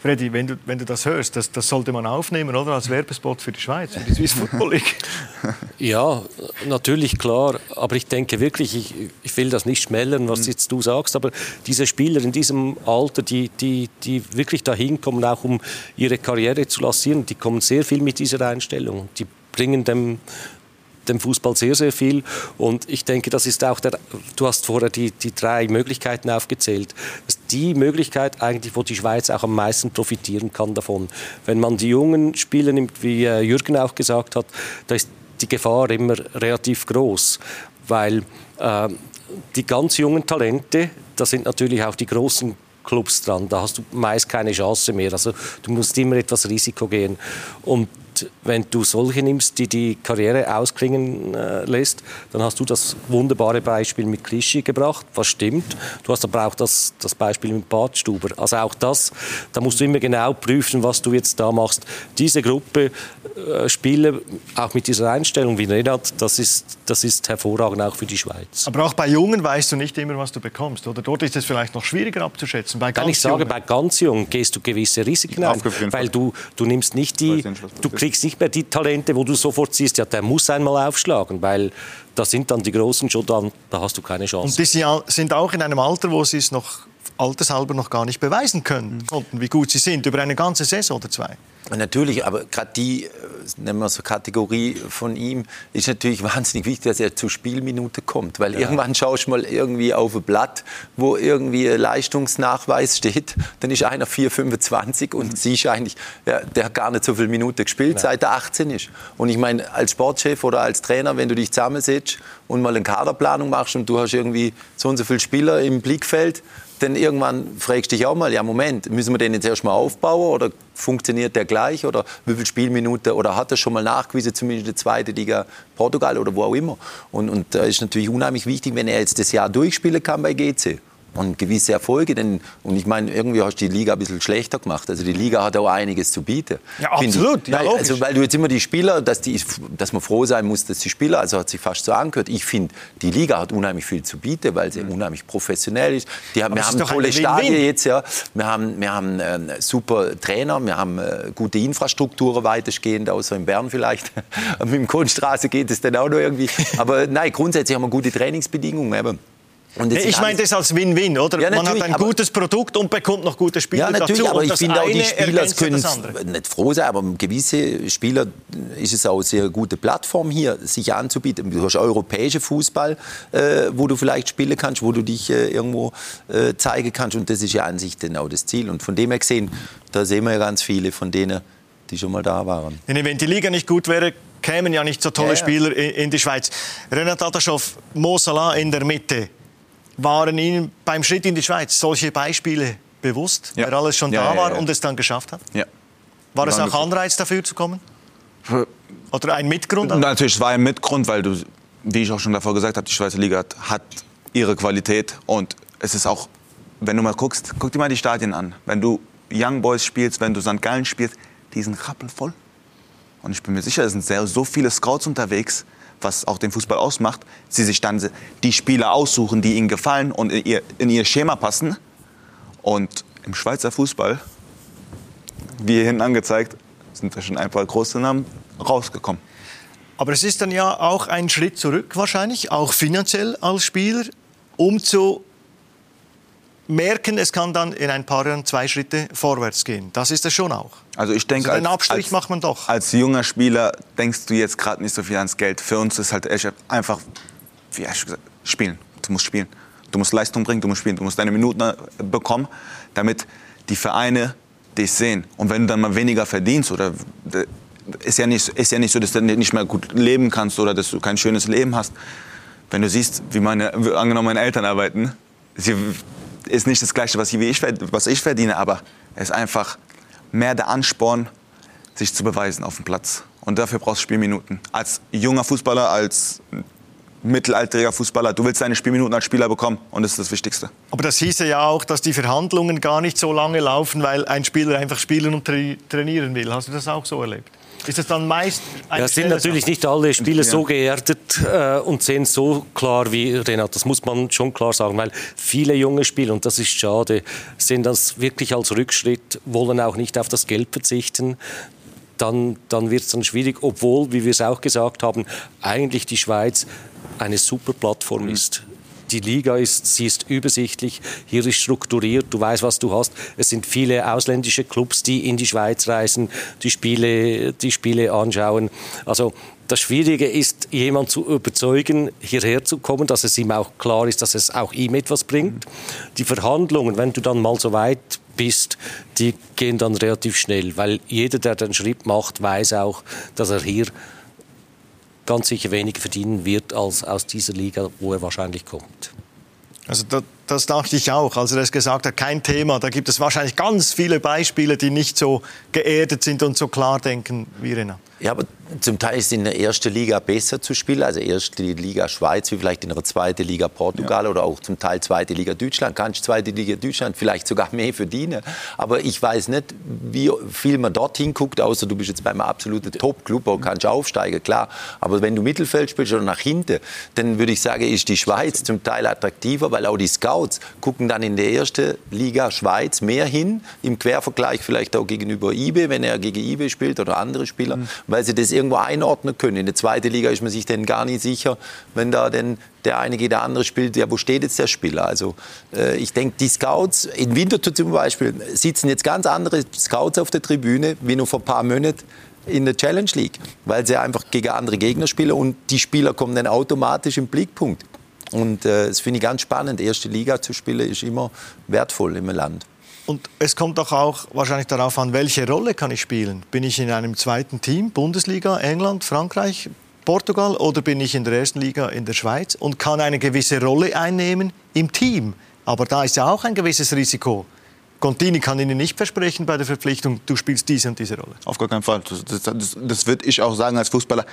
Freddy, wenn du, wenn du das hörst, das, das sollte man aufnehmen, oder? Als Werbespot für die Schweiz, für die Swiss Football League. *laughs* Ja, natürlich, klar. Aber ich denke wirklich, ich, ich will das nicht schmälern, was mhm. jetzt du sagst, aber diese Spieler in diesem Alter, die, die, die wirklich dahin kommen, auch um ihre Karriere zu lancieren, die kommen sehr viel mit dieser Einstellung. Die bringen dem dem Fußball sehr, sehr viel. Und ich denke, das ist auch der, du hast vorher die, die drei Möglichkeiten aufgezählt. Das ist die Möglichkeit eigentlich, wo die Schweiz auch am meisten profitieren kann davon. Wenn man die jungen Spieler nimmt, wie äh, Jürgen auch gesagt hat, da ist die Gefahr immer relativ groß, weil äh, die ganz jungen Talente, da sind natürlich auch die großen Clubs dran. Da hast du meist keine Chance mehr. Also du musst immer etwas Risiko gehen. Und wenn du solche nimmst, die die Karriere ausklingen äh, lässt, dann hast du das wunderbare Beispiel mit Clichy gebracht, was stimmt. Du hast aber auch das, das Beispiel mit Badstuber. Also auch das, da musst du immer genau prüfen, was du jetzt da machst. Diese Gruppe äh, Spieler, auch mit dieser Einstellung wie Renat, das ist, das ist hervorragend auch für die Schweiz. Aber auch bei Jungen weißt du nicht immer, was du bekommst. Oder dort ist es vielleicht noch schwieriger abzuschätzen. Bei Kann ich sagen, Jungen. bei ganz Jungen gehst du gewisse Risiken ein, weil du, du nimmst nicht die, du kriegst nicht mehr die Talente, wo du sofort siehst, ja, der muss einmal aufschlagen, weil da sind dann die Großen schon dann, da hast du keine Chance. Und die sind auch in einem Alter, wo sie es noch altershalber noch gar nicht beweisen können, konnten, wie gut sie sind, über eine ganze Saison oder zwei. Natürlich, aber gerade die, äh, nennen wir so Kategorie von ihm, ist natürlich *laughs* wahnsinnig wichtig, dass er zur Spielminute kommt. Weil ja. irgendwann schaust du mal irgendwie auf ein Blatt, wo irgendwie ein Leistungsnachweis steht, dann ist einer 4,25 und mhm. siehst eigentlich, ja, der hat gar nicht so viele Minuten gespielt, Nein. seit er 18 ist. Und ich meine, als Sportchef oder als Trainer, wenn du dich zusammensetzt und mal eine Kaderplanung machst und du hast irgendwie so und so viele Spieler im Blickfeld, dann irgendwann fragst du dich auch mal, ja Moment, müssen wir den jetzt erstmal aufbauen oder funktioniert der gleich oder wie viele Spielminuten oder hat er schon mal nachgewiesen, zumindest in der zweiten Liga Portugal oder wo auch immer. Und, und da ist natürlich unheimlich wichtig, wenn er jetzt das Jahr durchspielen kann bei GC und gewisse Erfolge. Denn, und ich meine, irgendwie hast du die Liga ein bisschen schlechter gemacht. Also die Liga hat auch einiges zu bieten. Ja, absolut. Ja, weil, also, weil du jetzt immer die Spieler, dass, die, dass man froh sein muss, dass die Spieler, also hat sich fast so angehört. Ich finde, die Liga hat unheimlich viel zu bieten, weil sie mhm. unheimlich professionell ist. Die haben, wir haben tolle Stadien jetzt, ja. Wir haben, wir haben äh, super Trainer, wir haben äh, gute Infrastrukturen weitestgehend, außer in Bern vielleicht. *laughs* Mit dem Kunststraße geht es dann auch noch irgendwie. Aber nein, grundsätzlich haben wir gute Trainingsbedingungen. Eben. Ich meine das als Win-Win, oder? Ja, Man hat ein gutes Produkt und bekommt noch gute Spieler ja, natürlich, dazu. aber ich finde auch, die Spieler können nicht froh sein, aber gewisse Spieler ist es auch eine sehr gute Plattform hier, sich anzubieten. Du hast europäischen Fußball, äh, wo du vielleicht spielen kannst, wo du dich äh, irgendwo äh, zeigen kannst und das ist ja an sich genau das Ziel. Und von dem her gesehen, da sehen wir ja ganz viele von denen, die schon mal da waren. Wenn die Liga nicht gut wäre, kämen ja nicht so tolle ja. Spieler in, die Schweiz. Renat Adaschow, Mo Salah in der Mitte. Waren Ihnen beim Schritt in die Schweiz solche Beispiele bewusst, ja. wer alles schon da war und es dann geschafft hat? Ja. War es auch Anreiz dafür zu kommen? Oder ein Mitgrund? Natürlich, es war ein Mitgrund, weil du, wie ich auch schon davor gesagt habe, die Schweizer Liga hat, hat ihre Qualität und es ist auch, wenn du mal guckst, guck dir mal die Stadien an. Wenn du Young Boys spielst, wenn du St. Gallen spielst, die sind rappelvoll. Und ich bin mir sicher, es sind sehr, so viele Scouts unterwegs, was auch den Fußball ausmacht, sie sich dann die Spieler aussuchen, die ihnen gefallen und in ihr, in ihr Schema passen. Und im Schweizer Fußball, wie hier hinten angezeigt, sind da schon ein paar große Namen rausgekommen. Aber es ist dann ja auch ein Schritt zurück wahrscheinlich, auch finanziell als Spieler, um zu merken, es kann dann in ein paar Jahren zwei Schritte vorwärts gehen. Das ist es schon auch. Also ich denke, also den Abstrich als, macht man doch. Als junger Spieler denkst du jetzt gerade nicht so viel ans Geld. Für uns ist halt echt einfach, wie hast du gesagt, spielen. Du musst spielen. Du musst Leistung bringen, du musst spielen, du musst deine Minuten äh, bekommen, damit die Vereine dich sehen. Und wenn du dann mal weniger verdienst oder ist ja nicht, ist ja nicht so, dass du nicht mehr gut leben kannst oder dass du kein schönes Leben hast. Wenn du siehst, wie meine, angenommen meine Eltern arbeiten, sie ist nicht das Gleiche, was ich, was ich verdiene, aber es ist einfach mehr der Ansporn, sich zu beweisen auf dem Platz. Und dafür brauchst du Spielminuten. Als junger Fußballer, als mittelalteriger Fußballer, du willst deine Spielminuten als Spieler bekommen und das ist das Wichtigste. Aber das hieße ja auch, dass die Verhandlungen gar nicht so lange laufen, weil ein Spieler einfach spielen und trainieren will. Hast du das auch so erlebt? Ist es dann meist ja, sind natürlich Sache? nicht alle Spieler so geerdet äh, und sehen so klar wie Renat. Das muss man schon klar sagen, weil viele junge Spieler, und das ist schade, sehen das wirklich als Rückschritt, wollen auch nicht auf das Geld verzichten dann, dann wird es dann schwierig, obwohl, wie wir es auch gesagt haben, eigentlich die Schweiz eine super Plattform mhm. ist die Liga ist, sie ist übersichtlich, hier ist strukturiert, du weißt, was du hast. Es sind viele ausländische Clubs, die in die Schweiz reisen, die Spiele, die Spiele anschauen. Also das Schwierige ist, jemanden zu überzeugen, hierher zu kommen, dass es ihm auch klar ist, dass es auch ihm etwas bringt. Die Verhandlungen, wenn du dann mal so weit bist, die gehen dann relativ schnell, weil jeder, der den Schritt macht, weiß auch, dass er hier ganz sicher weniger verdienen wird als aus dieser Liga, wo er wahrscheinlich kommt. Also da, das dachte ich auch, als er das gesagt hat, kein Thema. Da gibt es wahrscheinlich ganz viele Beispiele, die nicht so geerdet sind und so klar denken wie Renat. Ja, aber zum Teil ist in der ersten Liga besser zu spielen, also erste Liga Schweiz, wie vielleicht in der zweiten Liga Portugal ja. oder auch zum Teil zweite Liga Deutschland. Kannst zweite Liga Deutschland vielleicht sogar mehr verdienen. Aber ich weiß nicht, wie viel man dorthin guckt, außer du bist jetzt beim absoluten Top-Club und kannst aufsteigen, klar. Aber wenn du Mittelfeld spielst oder nach hinten, dann würde ich sagen, ist die Schweiz zum Teil attraktiver, weil auch die Scouts gucken dann in der ersten Liga Schweiz mehr hin, im Quervergleich vielleicht auch gegenüber IBE, wenn er gegen IBE spielt oder andere Spieler. Mhm weil sie das irgendwo einordnen können. In der zweiten Liga ist man sich dann gar nicht sicher, wenn da denn der eine geht, der andere spielt, ja, wo steht jetzt der Spieler? Also äh, ich denke, die Scouts, in Winterthur zum Beispiel, sitzen jetzt ganz andere Scouts auf der Tribüne, wie noch vor ein paar Monaten in der Challenge League, weil sie einfach gegen andere Gegner spielen und die Spieler kommen dann automatisch im Blickpunkt. Und äh, das finde ich ganz spannend. Erste Liga zu spielen ist immer wertvoll im Land. Und es kommt doch auch wahrscheinlich darauf an, welche Rolle kann ich spielen? Bin ich in einem zweiten Team, Bundesliga, England, Frankreich, Portugal oder bin ich in der ersten Liga in der Schweiz und kann eine gewisse Rolle einnehmen im Team? Aber da ist ja auch ein gewisses Risiko. Contini kann Ihnen nicht versprechen bei der Verpflichtung, du spielst diese und diese Rolle. Auf gar keinen Fall. Das, das, das, das würde ich auch sagen als Fußballer.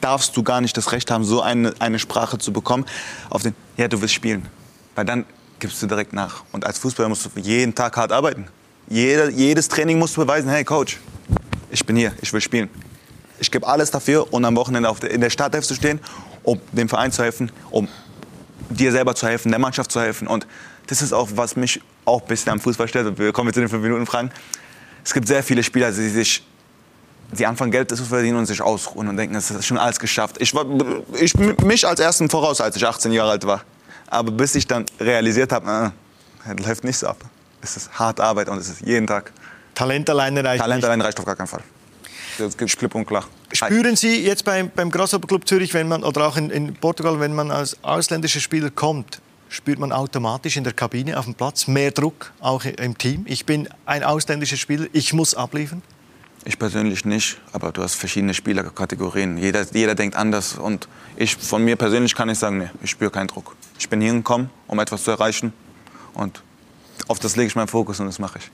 Darfst du gar nicht das Recht haben, so eine, eine Sprache zu bekommen, auf den, ja, du willst spielen. Weil dann gibst du direkt nach. Und als Fußballer musst du jeden Tag hart arbeiten. Jeder, jedes Training musst du beweisen, hey Coach, ich bin hier, ich will spielen. Ich gebe alles dafür, um am Wochenende der, in der Startelf zu stehen, um dem Verein zu helfen, um dir selber zu helfen, der Mannschaft zu helfen. Und das ist auch, was mich auch ein bisschen am Fußball stört. Wir kommen jetzt in den 5 Minuten Fragen. Es gibt sehr viele Spieler, die sich die anfangen Geld zu verdienen und sich ausruhen und denken, das ist schon alles geschafft. Ich war ich, mich als ersten voraus, als ich 18 Jahre alt war. Aber bis ich dann realisiert habe, äh, das läuft nicht so ab. Es ist harte Arbeit und es ist jeden Tag. Talent alleine reicht Talent nicht. allein reicht auf gar keinen Fall. Das gibt klipp und klar. Spüren Sie jetzt beim, beim Grasshopper Club Zürich, wenn man, oder auch in, in Portugal, wenn man als ausländischer Spieler kommt, spürt man automatisch in der Kabine auf dem Platz mehr Druck, auch im Team? Ich bin ein ausländischer Spieler, ich muss abliefern? Ich persönlich nicht, aber du hast verschiedene Spielerkategorien. Jeder, jeder denkt anders. Und ich, von mir persönlich kann ich sagen, nee, ich spüre keinen Druck. Ich bin hier gekommen, um etwas zu erreichen. Und auf das lege ich meinen Fokus und das mache ich.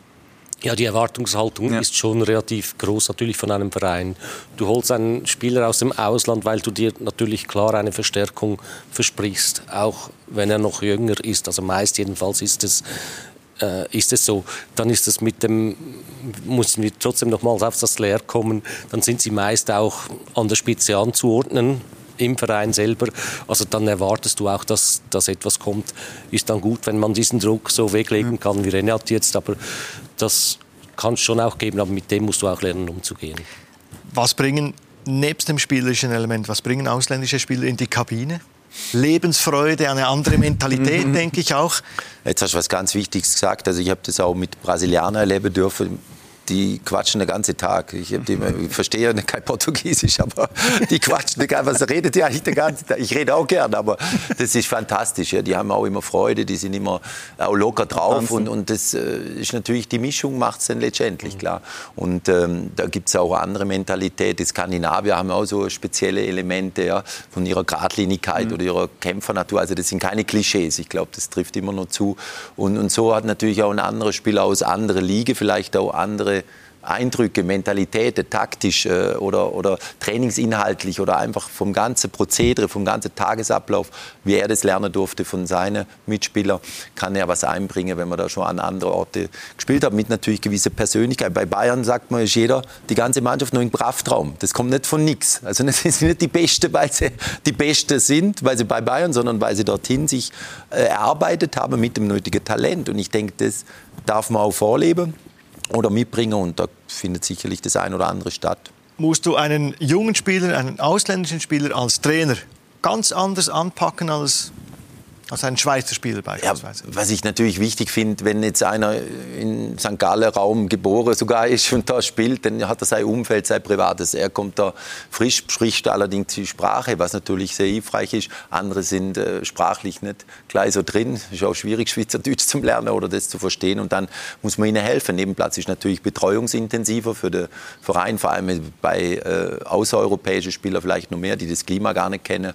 Ja, die Erwartungshaltung ja. ist schon relativ groß natürlich von einem Verein. Du holst einen Spieler aus dem Ausland, weil du dir natürlich klar eine Verstärkung versprichst, auch wenn er noch jünger ist. Also meist jedenfalls ist es äh, ist es so, dann ist es mit dem, müssen wir trotzdem nochmals auf das Lehr kommen, dann sind sie meist auch an der Spitze anzuordnen im Verein selber. Also dann erwartest du auch, dass, dass etwas kommt. Ist dann gut, wenn man diesen Druck so weglegen kann, wie Renat jetzt, aber das kann es schon auch geben, aber mit dem musst du auch lernen, umzugehen. Was bringen nebst dem spielerischen Element, was bringen ausländische Spieler in die Kabine? Lebensfreude, eine andere Mentalität, mhm. denke ich auch. Jetzt hast du was ganz Wichtiges gesagt. Also ich habe das auch mit Brasilianern erleben dürfen die quatschen den ganzen Tag. Ich, die, ich verstehe ja kein Portugiesisch, aber die quatschen den ganzen Was redet die eigentlich den ganzen Tag? Ich rede auch gern, aber das ist fantastisch. Ja. Die haben auch immer Freude, die sind immer auch locker drauf. Und, und das äh, ist natürlich, die Mischung macht es dann letztendlich, mhm. klar. Und ähm, da gibt es auch andere Mentalität. Die Skandinavier haben auch so spezielle Elemente ja, von ihrer Gradlinigkeit mhm. oder ihrer Kämpfernatur. Also das sind keine Klischees. Ich glaube, das trifft immer noch zu. Und, und so hat natürlich auch ein anderer Spieler aus anderer Liga vielleicht auch andere Eindrücke, Mentalität, taktisch äh, oder, oder trainingsinhaltlich oder einfach vom ganzen Prozedere, vom ganzen Tagesablauf, wie er das lernen durfte von seinen Mitspielern, kann er was einbringen, wenn man da schon an andere Orte gespielt hat, mit natürlich gewisser Persönlichkeit. Bei Bayern sagt man, ist jeder, die ganze Mannschaft nur im Kraftraum. Das kommt nicht von nichts. Also *laughs* das sind nicht die Beste, weil sie die Beste sind, weil sie bei Bayern, sondern weil sie dorthin sich äh, erarbeitet haben mit dem nötigen Talent. Und ich denke, das darf man auch vorleben oder mitbringen und da findet sicherlich das ein oder andere statt. Musst du einen jungen Spieler, einen ausländischen Spieler als Trainer ganz anders anpacken als als ein Schweizer Spieler beispielsweise. Ja, was ich natürlich wichtig finde, wenn jetzt einer in St. Gallen Raum geboren sogar ist und da spielt, dann hat er sein Umfeld, sein Privates. Er kommt da frisch, spricht allerdings die Sprache, was natürlich sehr hilfreich ist. Andere sind äh, sprachlich nicht gleich so drin. Ist auch schwierig, Schweizerdeutsch zu lernen oder das zu verstehen. Und dann muss man ihnen helfen. Nebenplatz ist natürlich betreuungsintensiver für den Verein, vor allem bei äh, außereuropäischen Spielern vielleicht noch mehr, die das Klima gar nicht kennen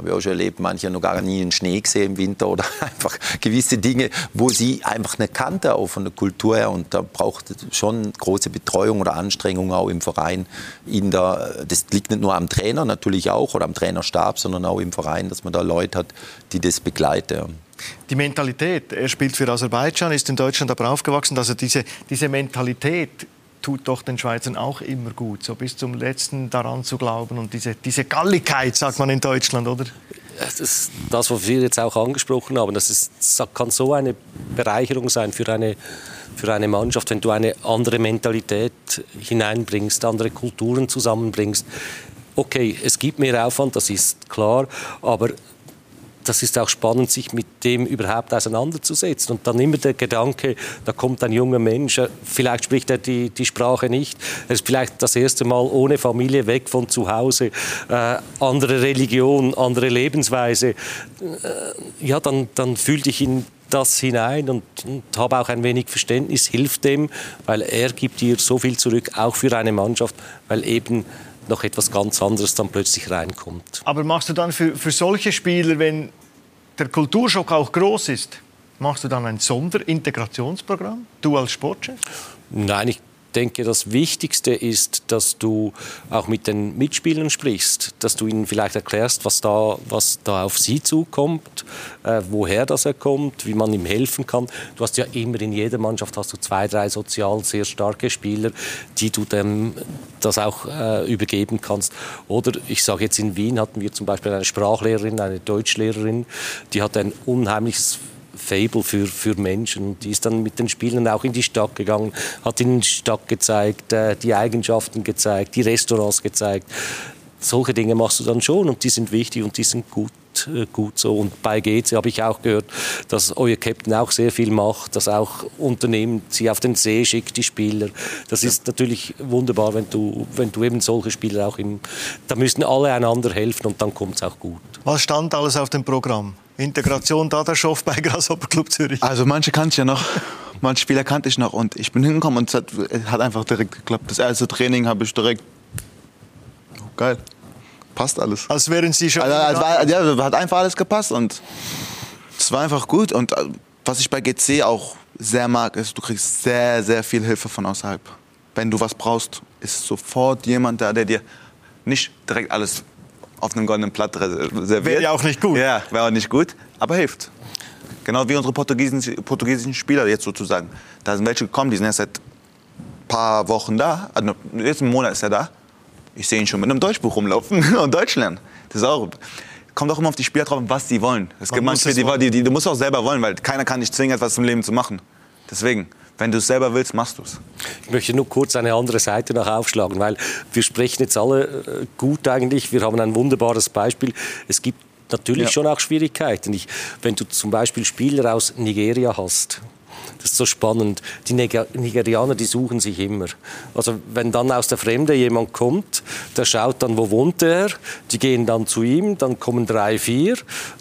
habe ich auch schon erlebt, manche haben noch gar nie einen Schnee gesehen im Winter oder *laughs* einfach gewisse Dinge, wo sie einfach nicht kannten, auch von der Kultur her. Und da braucht es schon große Betreuung oder Anstrengung auch im Verein. In der, das liegt nicht nur am Trainer natürlich auch oder am Trainerstab, sondern auch im Verein, dass man da Leute hat, die das begleiten. Die Mentalität, er spielt für Aserbaidschan, ist in Deutschland aber aufgewachsen, also diese, diese Mentalität tut doch den Schweizern auch immer gut, so bis zum Letzten daran zu glauben und diese, diese Galligkeit, sagt man in Deutschland, oder? Das ist das, was wir jetzt auch angesprochen haben. Das, ist, das kann so eine Bereicherung sein für eine, für eine Mannschaft, wenn du eine andere Mentalität hineinbringst, andere Kulturen zusammenbringst. Okay, es gibt mehr Aufwand, das ist klar, aber das ist auch spannend, sich mit dem überhaupt auseinanderzusetzen. Und dann immer der Gedanke, da kommt ein junger Mensch, äh, vielleicht spricht er die, die Sprache nicht, er ist vielleicht das erste Mal ohne Familie weg von zu Hause, äh, andere Religion, andere Lebensweise. Äh, ja, dann, dann fühl dich in das hinein und, und habe auch ein wenig Verständnis, hilft dem, weil er gibt dir so viel zurück, auch für eine Mannschaft, weil eben noch etwas ganz anderes dann plötzlich reinkommt. Aber machst du dann für, für solche Spieler, wenn der Kulturschock auch groß ist, machst du dann ein Sonderintegrationsprogramm, du als Sportchef? Nein, ich denke, das Wichtigste ist, dass du auch mit den Mitspielern sprichst, dass du ihnen vielleicht erklärst, was da, was da auf sie zukommt, äh, woher das er kommt, wie man ihm helfen kann. Du hast ja immer in jeder Mannschaft hast du zwei, drei sozial sehr starke Spieler, die du dem das auch äh, übergeben kannst. Oder ich sage jetzt in Wien hatten wir zum Beispiel eine Sprachlehrerin, eine Deutschlehrerin, die hat ein unheimliches Fable für, für Menschen. Die ist dann mit den Spielern auch in die Stadt gegangen, hat ihnen die Stadt gezeigt, äh, die Eigenschaften gezeigt, die Restaurants gezeigt. Solche Dinge machst du dann schon und die sind wichtig und die sind gut äh, gut so. Und bei GC habe ich auch gehört, dass euer Captain auch sehr viel macht, dass auch Unternehmen sie auf den See schickt, die Spieler. Das ist natürlich wunderbar, wenn du, wenn du eben solche Spieler auch im, da müssen alle einander helfen und dann kommt es auch gut. Was stand alles auf dem Programm? Integration Dadaschow bei Grasshopper Club Zürich. Also manche kannte ich ja noch, manche Spieler kannte ich noch und ich bin hingekommen und es hat, hat einfach direkt geklappt. Das erste Training habe ich direkt oh, geil. Passt alles. Als wären Sie schon. Also, also, war, ja, hat einfach alles gepasst und es war einfach gut. Und äh, was ich bei GC auch sehr mag, ist, du kriegst sehr, sehr viel Hilfe von außerhalb. Wenn du was brauchst, ist sofort jemand da, der dir nicht direkt alles auf einem goldenen Blatt serviert. Wäre ja auch nicht gut. Ja, wäre auch nicht gut, aber hilft. Genau wie unsere portugiesischen, portugiesischen Spieler jetzt sozusagen. Da sind welche gekommen, die sind erst seit ein paar Wochen da. Also jetzt einen Monat ist er da. Ich sehe ihn schon mit einem Deutschbuch rumlaufen *laughs* und Deutsch lernen. Das ist auch, kommt auch immer auf die Spieler drauf, was sie wollen. Es gibt manche, die, die, die, du musst auch selber wollen, weil keiner kann dich zwingen, etwas im Leben zu machen. Deswegen, wenn du es selber willst, machst du es. Ich möchte nur kurz eine andere Seite noch aufschlagen, weil wir sprechen jetzt alle äh, gut eigentlich. Wir haben ein wunderbares Beispiel. Es gibt natürlich ja. schon auch Schwierigkeiten. Ich, wenn du zum Beispiel Spieler aus Nigeria hast, das ist so spannend. Die Nigerianer, die suchen sich immer. Also wenn dann aus der Fremde jemand kommt, der schaut dann, wo wohnt er, die gehen dann zu ihm, dann kommen drei, vier,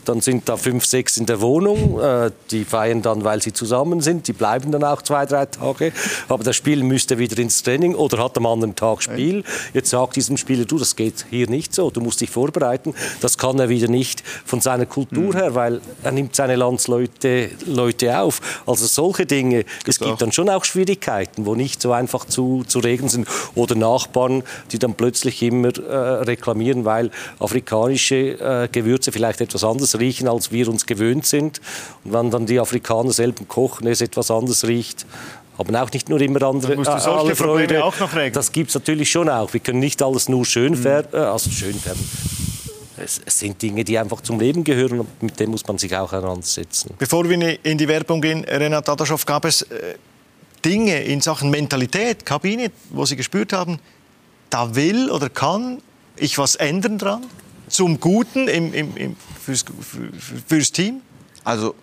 dann sind da fünf, sechs in der Wohnung, äh, die feiern dann, weil sie zusammen sind, die bleiben dann auch zwei, drei Tage, aber das Spiel müsste wieder ins Training oder hat am anderen Tag Spiel. Jetzt sagt diesem Spieler, du, das geht hier nicht so, du musst dich vorbereiten. Das kann er wieder nicht von seiner Kultur mhm. her, weil er nimmt seine Landsleute Leute auf. Also solche Dinge. Gibt's es gibt auch. dann schon auch Schwierigkeiten, wo nicht so einfach zu, zu regeln sind. Oder Nachbarn, die dann plötzlich immer äh, reklamieren, weil afrikanische äh, Gewürze vielleicht etwas anders riechen, als wir uns gewöhnt sind. Und wenn dann die Afrikaner selber kochen, es etwas anders riecht, haben auch nicht nur immer andere musst du äh, solche Freude. Auch noch regeln. Das gibt es natürlich schon auch. Wir können nicht alles nur schön mhm. färben, äh, also schön färben es, es, sind Dinge, die einfach zum Leben gehören und mit dem muss man sich auch heransetzen. Bevor wir in die Werbung gehen, Renat Adaschow, gab es äh, Dinge in Sachen Mentalität, Kabine, wo Sie gespürt haben, da will oder kann ich was ändern dran? Zum Guten im, im, im, fürs, für, fürs Team? Also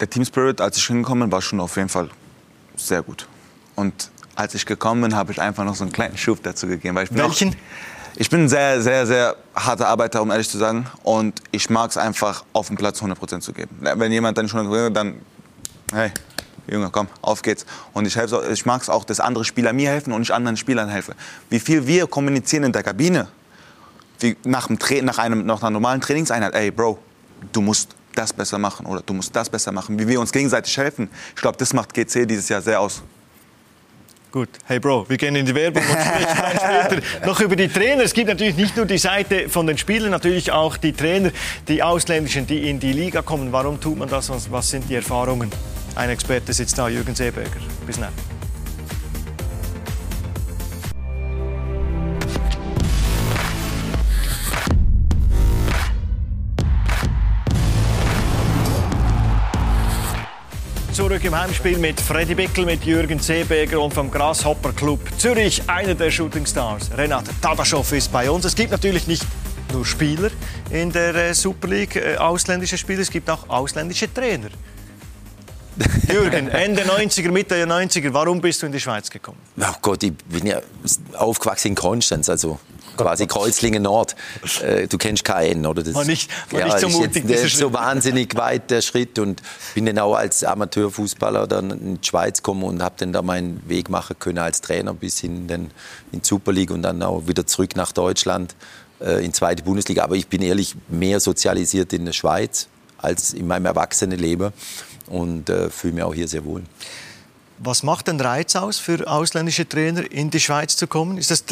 der Team Spirit, als ich hingekommen bin, war schon auf jeden Fall sehr gut. Und als ich gekommen bin, habe ich einfach noch so einen kleinen Schub dazu gegeben. Welchen? Noch, ich bin ein sehr, sehr, sehr harter Arbeiter, um ehrlich zu sagen. Und ich mag es einfach, auf dem Platz 100% zu geben. Wenn jemand dann schon dann, hey, Junge, komm, auf geht's. Und ich, ich mag es auch, dass andere Spieler mir helfen und ich anderen Spielern helfe. Wie viel wir kommunizieren in der Kabine, wie nach, dem nach, einem, nach einer normalen Trainingseinheit, ey, Bro, du musst das besser machen oder du musst das besser machen. Wie wir uns gegenseitig helfen, ich glaube, das macht GC dieses Jahr sehr aus. Gut, hey Bro, wir gehen in die Werbung und sprechen *laughs* später noch über die Trainer. Es gibt natürlich nicht nur die Seite von den Spielern, natürlich auch die Trainer, die Ausländischen, die in die Liga kommen. Warum tut man das? Was sind die Erfahrungen? Ein Experte sitzt da, Jürgen Seeberger. Bis dann. Zurück im Heimspiel mit Freddy Bickel, mit Jürgen Seeberger und vom Grasshopper Club Zürich. Einer der Shooting Stars, Renat Tadaschow, ist bei uns. Es gibt natürlich nicht nur Spieler in der äh, Super League, äh, ausländische Spieler, es gibt auch ausländische Trainer. *laughs* Jürgen, Ende 90er, Mitte 90er, warum bist du in die Schweiz gekommen? Oh Gott, ich bin ja aufgewachsen in Konstanz, also quasi Kreuzlingen Nord. Äh, du kennst KN, oder? Das war nicht, war ja, nicht so mutig. Jetzt, ist so wahnsinnig weit der Schritt und bin dann auch als Amateurfußballer dann in die Schweiz gekommen und habe dann da meinen Weg machen können als Trainer bis hin dann in die Super League und dann auch wieder zurück nach Deutschland äh, in zweite Bundesliga. Aber ich bin ehrlich mehr sozialisiert in der Schweiz als in meinem Erwachsenenleben und äh, fühle mich auch hier sehr wohl. Was macht den Reiz aus, für ausländische Trainer in die Schweiz zu kommen? Ist das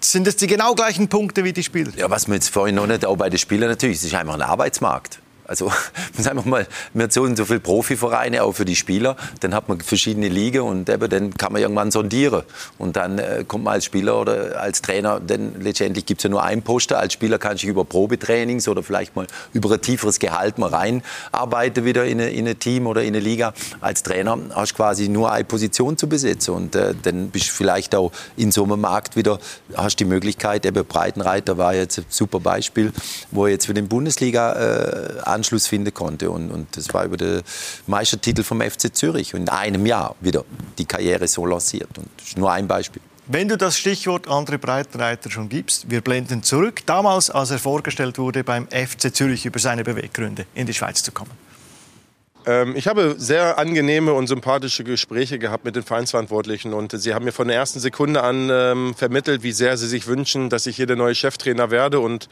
sind das die genau gleichen Punkte wie die Spieler? Ja, was man jetzt vorhin noch nicht, auch bei den Spielern natürlich, es ist einfach ein Arbeitsmarkt. Also *laughs* muss einfach mal, wir haben so viele Profivereine, auch für die Spieler. Dann hat man verschiedene Ligen und eben, dann kann man irgendwann sondieren. Und dann äh, kommt man als Spieler oder als Trainer, denn letztendlich gibt es ja nur einen Poster. Als Spieler kann ich über Probetrainings oder vielleicht mal über ein tieferes Gehalt mal reinarbeiten wieder in, eine, in ein Team oder in eine Liga. Als Trainer hast du quasi nur eine Position zu besetzen und äh, dann bist du vielleicht auch in so einem Markt wieder, hast die Möglichkeit, eben Breitenreiter war jetzt ein super Beispiel, wo er jetzt für den Bundesliga äh, Anschluss finden konnte. Und, und das war über den Meistertitel vom FC Zürich. Und in einem Jahr wieder die Karriere so lanciert. Und das ist nur ein Beispiel. Wenn du das Stichwort André Breitenreiter schon gibst, wir blenden zurück. Damals, als er vorgestellt wurde beim FC Zürich über seine Beweggründe, in die Schweiz zu kommen. Ähm, ich habe sehr angenehme und sympathische Gespräche gehabt mit den Vereinsverantwortlichen und sie haben mir von der ersten Sekunde an ähm, vermittelt, wie sehr sie sich wünschen, dass ich hier der neue Cheftrainer werde und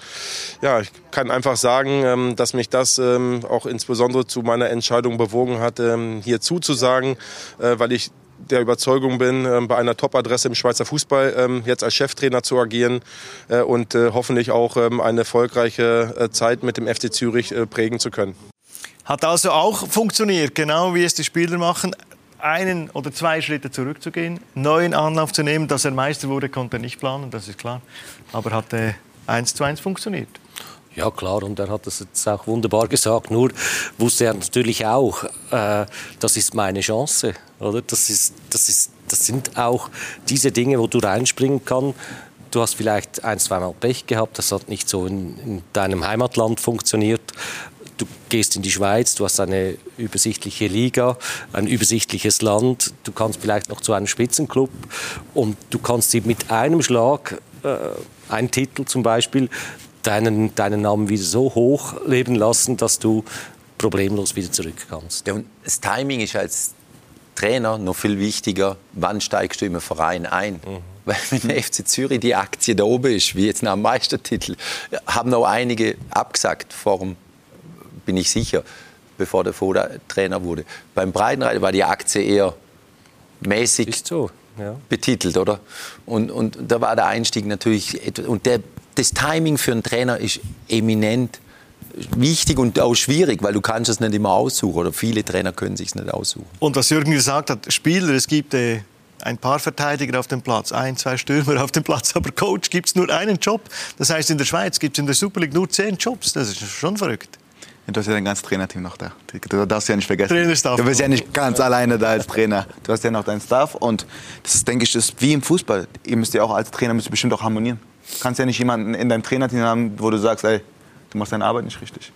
ja, ich kann einfach sagen, ähm, dass mich das ähm, auch insbesondere zu meiner Entscheidung bewogen hat, ähm, hier zuzusagen, äh, weil ich der Überzeugung bin, ähm, bei einer Top-Adresse im Schweizer Fußball jetzt als Cheftrainer zu agieren äh, und äh, hoffentlich auch eine erfolgreiche äh, Zeit mit dem FC Zürich prägen zu können. Hat also auch funktioniert, genau wie es die Spieler machen, einen oder zwei Schritte zurückzugehen, neuen Anlauf zu nehmen. Dass er Meister wurde, konnte er nicht planen, das ist klar. Aber hat äh, eins zu eins funktioniert. Ja, klar, und er hat das jetzt auch wunderbar gesagt. Nur wusste er natürlich auch, äh, das ist meine Chance. Oder? Das, ist, das, ist, das sind auch diese Dinge, wo du reinspringen kannst. Du hast vielleicht ein, zweimal Pech gehabt, das hat nicht so in, in deinem Heimatland funktioniert du gehst in die Schweiz, du hast eine übersichtliche Liga, ein übersichtliches Land, du kannst vielleicht noch zu einem Spitzenclub und du kannst sie mit einem Schlag, äh, einen Titel zum Beispiel, deinen, deinen Namen wieder so hoch leben lassen, dass du problemlos wieder zurück kannst. Ja, und das Timing ist als Trainer noch viel wichtiger, wann steigst du im Verein ein. Mhm. Weil wenn der FC Zürich die Aktie da oben ist, wie jetzt nach dem Meistertitel, haben auch einige abgesagt vor dem bin ich sicher, bevor der Foda Trainer wurde. Beim Breitenreiter war die Aktie eher mäßig so, ja. betitelt, oder? Und, und da war der Einstieg natürlich, und der, das Timing für einen Trainer ist eminent wichtig und auch schwierig, weil du kannst es nicht immer aussuchen oder viele Trainer können sich nicht aussuchen. Und was Jürgen gesagt hat, Spieler, es gibt äh, ein paar Verteidiger auf dem Platz, ein, zwei Stürmer auf dem Platz, aber Coach gibt es nur einen Job. Das heißt, in der Schweiz gibt es in der Super League nur zehn Jobs. Das ist schon verrückt. Du hast ja dein ganzes Trainerteam noch da. Du darfst ja nicht vergessen. Trainerstaff. Du bist ja nicht ganz alleine da als Trainer. Du hast ja noch deinen Staff und das ist, denke ich, ist wie im Fußball. Ihr müsst ja auch als Trainer müsst bestimmt auch harmonieren. Du kannst ja nicht jemanden in deinem Trainerteam haben, wo du sagst, ey, du machst deine Arbeit nicht richtig.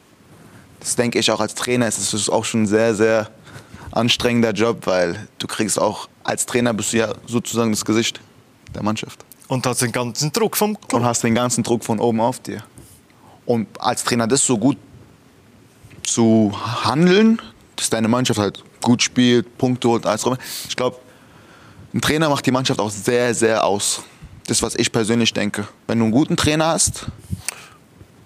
Das denke ich auch als Trainer. Es ist auch schon ein sehr, sehr anstrengender Job, weil du kriegst auch als Trainer bist du ja sozusagen das Gesicht der Mannschaft. Und hast den ganzen Druck vom Club. Und hast den ganzen Druck von oben auf dir. Und als Trainer das so gut zu handeln, dass deine Mannschaft halt gut spielt, Punkte holt, alles drum. Ich glaube, ein Trainer macht die Mannschaft auch sehr, sehr aus. Das, was ich persönlich denke. Wenn du einen guten Trainer hast,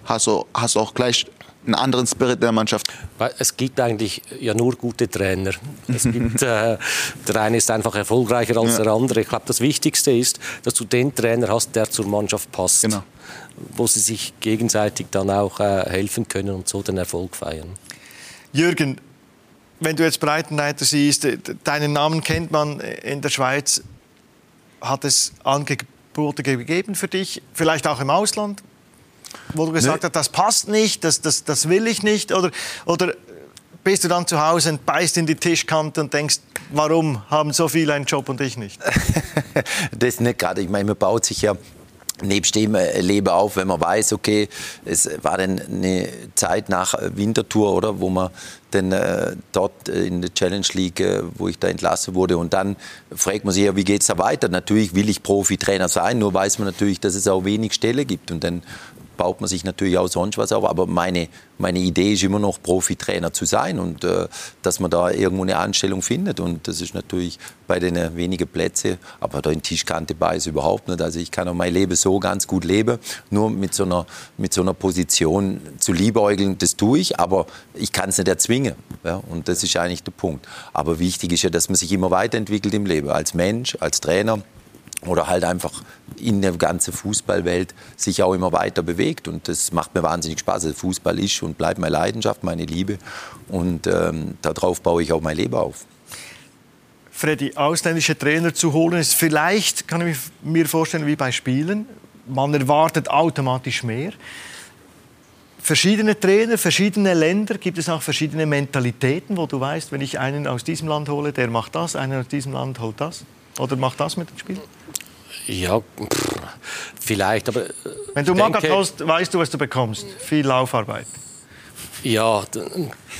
hast du, hast du auch gleich einen anderen Spirit der Mannschaft. Es gibt eigentlich ja nur gute Trainer. Es gibt, äh, der eine ist einfach erfolgreicher als ja. der andere. Ich glaube, das Wichtigste ist, dass du den Trainer hast, der zur Mannschaft passt. Genau wo sie sich gegenseitig dann auch äh, helfen können und so den Erfolg feiern. Jürgen, wenn du jetzt Breitenreiter siehst, deinen Namen kennt man in der Schweiz. Hat es Angebote gegeben für dich, vielleicht auch im Ausland, wo du gesagt nee. hast, das passt nicht, das, das, das will ich nicht? Oder, oder bist du dann zu Hause und beißt in die Tischkante und denkst, warum haben so viele einen Job und ich nicht? *laughs* das nicht gerade. Ich meine, man baut sich ja nebst dem äh, Leben auf, wenn man weiß, okay, es war dann eine Zeit nach Wintertour, oder, wo man dann äh, dort in der Challenge League, äh, wo ich da entlassen wurde, und dann fragt man sich ja, wie geht's da weiter? Natürlich will ich Profitrainer sein, nur weiß man natürlich, dass es auch wenig Stelle gibt, und dann baut man sich natürlich auch sonst was auf. Aber meine, meine Idee ist immer noch, Profitrainer zu sein und äh, dass man da irgendwo eine Anstellung findet. Und das ist natürlich bei den wenigen Plätzen, aber da in Tischkante bei ist überhaupt nicht. Also ich kann auch mein Leben so ganz gut leben, nur mit so einer, mit so einer Position zu liebäugeln, das tue ich, aber ich kann es nicht erzwingen. Ja? Und das ist eigentlich der Punkt. Aber wichtig ist ja, dass man sich immer weiterentwickelt im Leben, als Mensch, als Trainer oder halt einfach in der ganzen Fußballwelt sich auch immer weiter bewegt. Und das macht mir wahnsinnig Spaß. Also Fußball ist und bleibt meine Leidenschaft, meine Liebe. Und ähm, darauf baue ich auch mein Leben auf. Freddy, ausländische Trainer zu holen, ist vielleicht, kann ich mir vorstellen, wie bei Spielen. Man erwartet automatisch mehr. Verschiedene Trainer, verschiedene Länder, gibt es auch verschiedene Mentalitäten, wo du weißt, wenn ich einen aus diesem Land hole, der macht das, einen aus diesem Land holt das? Oder macht das mit dem Spiel? Ja, pff, vielleicht, aber. Wenn du Magat hast, weißt du, was du bekommst. Viel Laufarbeit. Ja,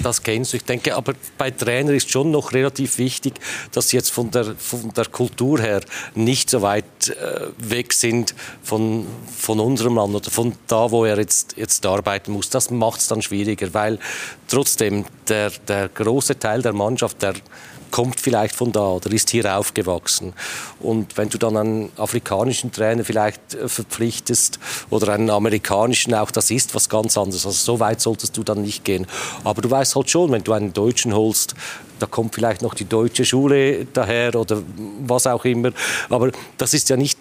das kennst du. Ich denke, aber bei Trainern ist schon noch relativ wichtig, dass sie jetzt von der, von der Kultur her nicht so weit äh, weg sind von, von unserem Land oder von da, wo er jetzt, jetzt arbeiten muss. Das macht es dann schwieriger, weil trotzdem der, der große Teil der Mannschaft, der kommt vielleicht von da oder ist hier aufgewachsen. Und wenn du dann einen afrikanischen Trainer vielleicht äh, verpflichtest oder einen amerikanischen auch, das ist was ganz anderes. Also so weit solltest du dann nicht gehen. Aber du weißt halt schon, wenn du einen Deutschen holst, da kommt vielleicht noch die deutsche Schule daher oder was auch immer. Aber das ist ja nicht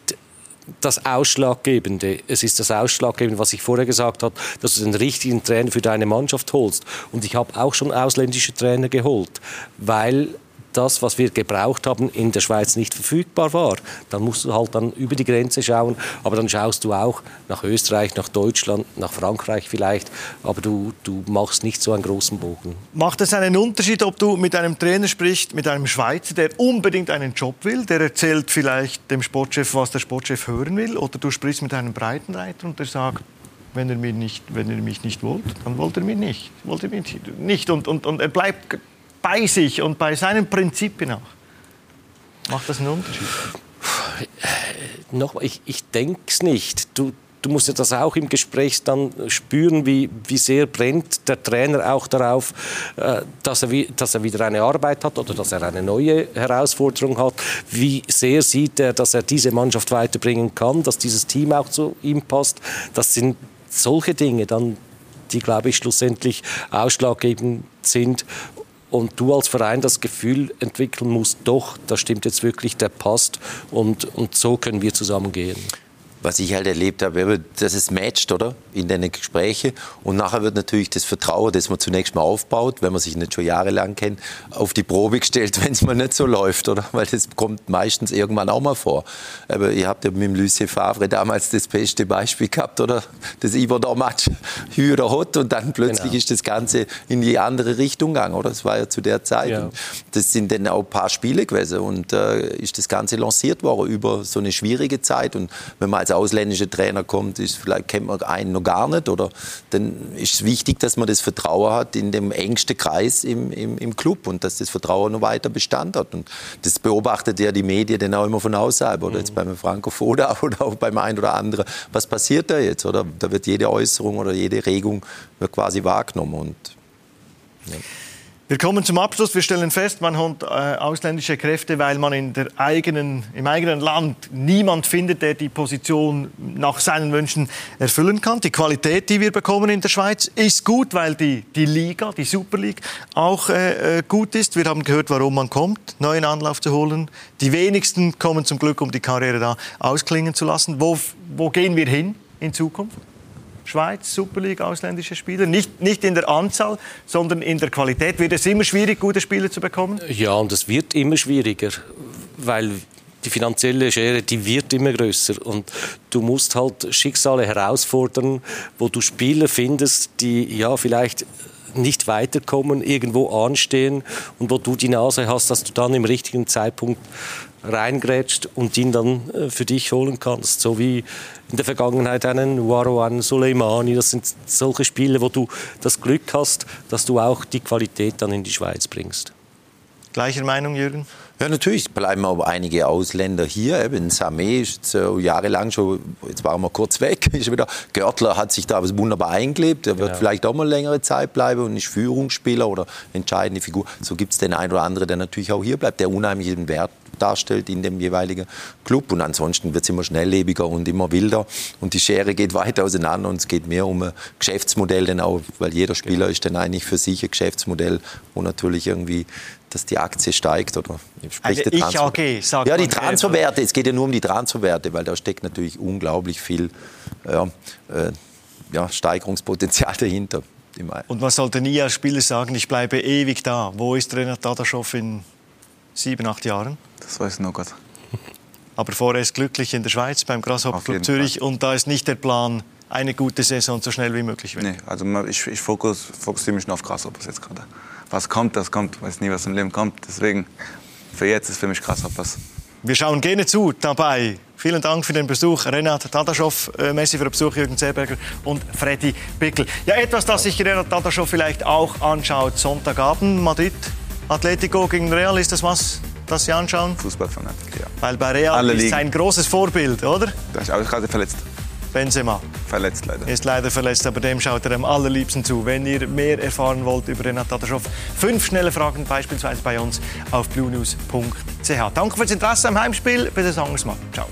das Ausschlaggebende. Es ist das Ausschlaggebende, was ich vorher gesagt habe, dass du den richtigen Trainer für deine Mannschaft holst. Und ich habe auch schon ausländische Trainer geholt, weil das, was wir gebraucht haben, in der Schweiz nicht verfügbar war. Dann musst du halt dann über die Grenze schauen, aber dann schaust du auch nach Österreich, nach Deutschland, nach Frankreich vielleicht, aber du, du machst nicht so einen großen Bogen. Macht es einen Unterschied, ob du mit einem Trainer sprichst, mit einem Schweizer, der unbedingt einen Job will, der erzählt vielleicht dem Sportchef, was der Sportchef hören will, oder du sprichst mit einem Breitenreiter und der sagt, wenn er, mir nicht, wenn er mich nicht wollt, dann wollt er mich nicht. Wollt er mich nicht. Und, und, und er bleibt bei sich und bei seinen Prinzipien auch. Macht das einen Unterschied? Noch, ich, ich denke es nicht. Du, du musst ja das auch im Gespräch dann spüren, wie, wie sehr brennt der Trainer auch darauf, äh, dass, er, dass er wieder eine Arbeit hat oder dass er eine neue Herausforderung hat. Wie sehr sieht er, dass er diese Mannschaft weiterbringen kann, dass dieses Team auch zu ihm passt. Das sind solche Dinge dann, die, glaube ich, schlussendlich ausschlaggebend sind und du als Verein das Gefühl entwickeln musst, doch, das stimmt jetzt wirklich, der passt und, und so können wir zusammengehen was ich halt erlebt habe, dass es matcht, oder? In den Gesprächen. Und nachher wird natürlich das Vertrauen, das man zunächst mal aufbaut, wenn man sich nicht schon jahrelang kennt, auf die Probe gestellt, *laughs* wenn es mal nicht so läuft, oder? Weil das kommt meistens irgendwann auch mal vor. Aber ihr habt ja mit dem Lucien Favre damals das beste Beispiel gehabt, oder? Das Ivo der Match *laughs* höher hot und dann plötzlich genau. ist das Ganze in die andere Richtung gegangen, oder? Das war ja zu der Zeit. Ja. Das sind dann auch ein paar Spiele gewesen und äh, ist das Ganze lanciert worden über so eine schwierige Zeit. Und wenn man als als ausländischer Trainer kommt, ist vielleicht kennt man einen noch gar nicht. Oder dann ist es wichtig, dass man das Vertrauen hat in dem engsten Kreis im, im, im Club und dass das Vertrauen noch weiter Bestand hat. Und das beobachtet ja die Medien dann auch immer von außerhalb. Oder jetzt beim Franco Foda *laughs* oder auch beim einen oder anderen. Was passiert da jetzt? Oder da wird jede Äußerung oder jede Regung quasi wahrgenommen. Und, ja. Wir kommen zum Abschluss. Wir stellen fest, man hat äh, ausländische Kräfte, weil man in der eigenen, im eigenen Land niemand findet, der die Position nach seinen Wünschen erfüllen kann. Die Qualität, die wir bekommen in der Schweiz, ist gut, weil die, die Liga, die Super League, auch äh, äh gut ist. Wir haben gehört, warum man kommt, neuen Anlauf zu holen. Die wenigsten kommen zum Glück, um die Karriere da ausklingen zu lassen. Wo, wo gehen wir hin in Zukunft? Schweiz, Super League, ausländische Spieler. Nicht, nicht in der Anzahl, sondern in der Qualität. Wird es immer schwierig, gute Spieler zu bekommen? Ja, und es wird immer schwieriger, weil die finanzielle Schere, die wird immer größer und du musst halt Schicksale herausfordern, wo du Spieler findest, die ja vielleicht nicht weiterkommen, irgendwo anstehen und wo du die Nase hast, dass du dann im richtigen Zeitpunkt reingrätscht und ihn dann äh, für dich holen kannst. So wie in der Vergangenheit einen Warouan Soleimani. Das sind solche Spiele, wo du das Glück hast, dass du auch die Qualität dann in die Schweiz bringst. Gleicher Meinung, Jürgen? Ja, natürlich bleiben aber einige Ausländer hier. Eben Samé ist so jahrelang schon, jetzt waren wir kurz weg, *laughs* ist wieder. Görtler hat sich da wunderbar eingelebt. Er wird ja. vielleicht auch mal längere Zeit bleiben und ist Führungsspieler oder entscheidende Figur. So gibt es den einen oder anderen, der natürlich auch hier bleibt, der unheimlichen Wert darstellt in dem jeweiligen Club. Und ansonsten wird es immer schnelllebiger und immer wilder. Und die Schere geht *laughs* weiter auseinander und es geht mehr um ein Geschäftsmodell, denn auch, weil jeder Spieler ist dann eigentlich für sich ein Geschäftsmodell, wo natürlich irgendwie dass die Aktie steigt oder sprich also ich AG, sagt Ja, die Transferwerte, es geht ja nur um die Transferwerte, weil da steckt natürlich unglaublich viel ja, äh, ja, Steigerungspotenzial *laughs* dahinter. Und was sollte nie als Spieler sagen, ich bleibe ewig da? Wo ist Trainer Dadaschow in sieben, acht Jahren? Das weiß nur Gott. Aber vorerst glücklich in der Schweiz beim Grasshopper Club Zürich Fall. und da ist nicht der Plan, eine gute Saison so schnell wie möglich weg. Nee, also ich, ich fokus, fokussiere mich nur auf Grasshoppers jetzt gerade. Was kommt, das kommt. Ich weiß nie, was im Leben kommt. Deswegen, für jetzt ist für mich Grasshoppers. Wir schauen gerne zu dabei. Vielen Dank für den Besuch, Renat Tadaschow. Äh, Messi für den Besuch, Jürgen Zerberger und Freddy Bickel. Ja, etwas, das sich Renat Tadaschow vielleicht auch anschaut. Sonntagabend, Madrid, Atletico gegen Real, ist das was? das Sie anschauen? Fußballfanatik, ja. Weil bei Real Alle ist sein großes Vorbild, oder? Der ist auch gerade verletzt. Benzema. Verletzt leider. Ist leider verletzt, aber dem schaut er am allerliebsten zu. Wenn ihr mehr erfahren wollt über Renat Tadaschow, fünf schnelle Fragen beispielsweise bei uns auf bluenews.ch. Danke fürs Interesse am Heimspiel. Bis ein anderes Mal. Ciao.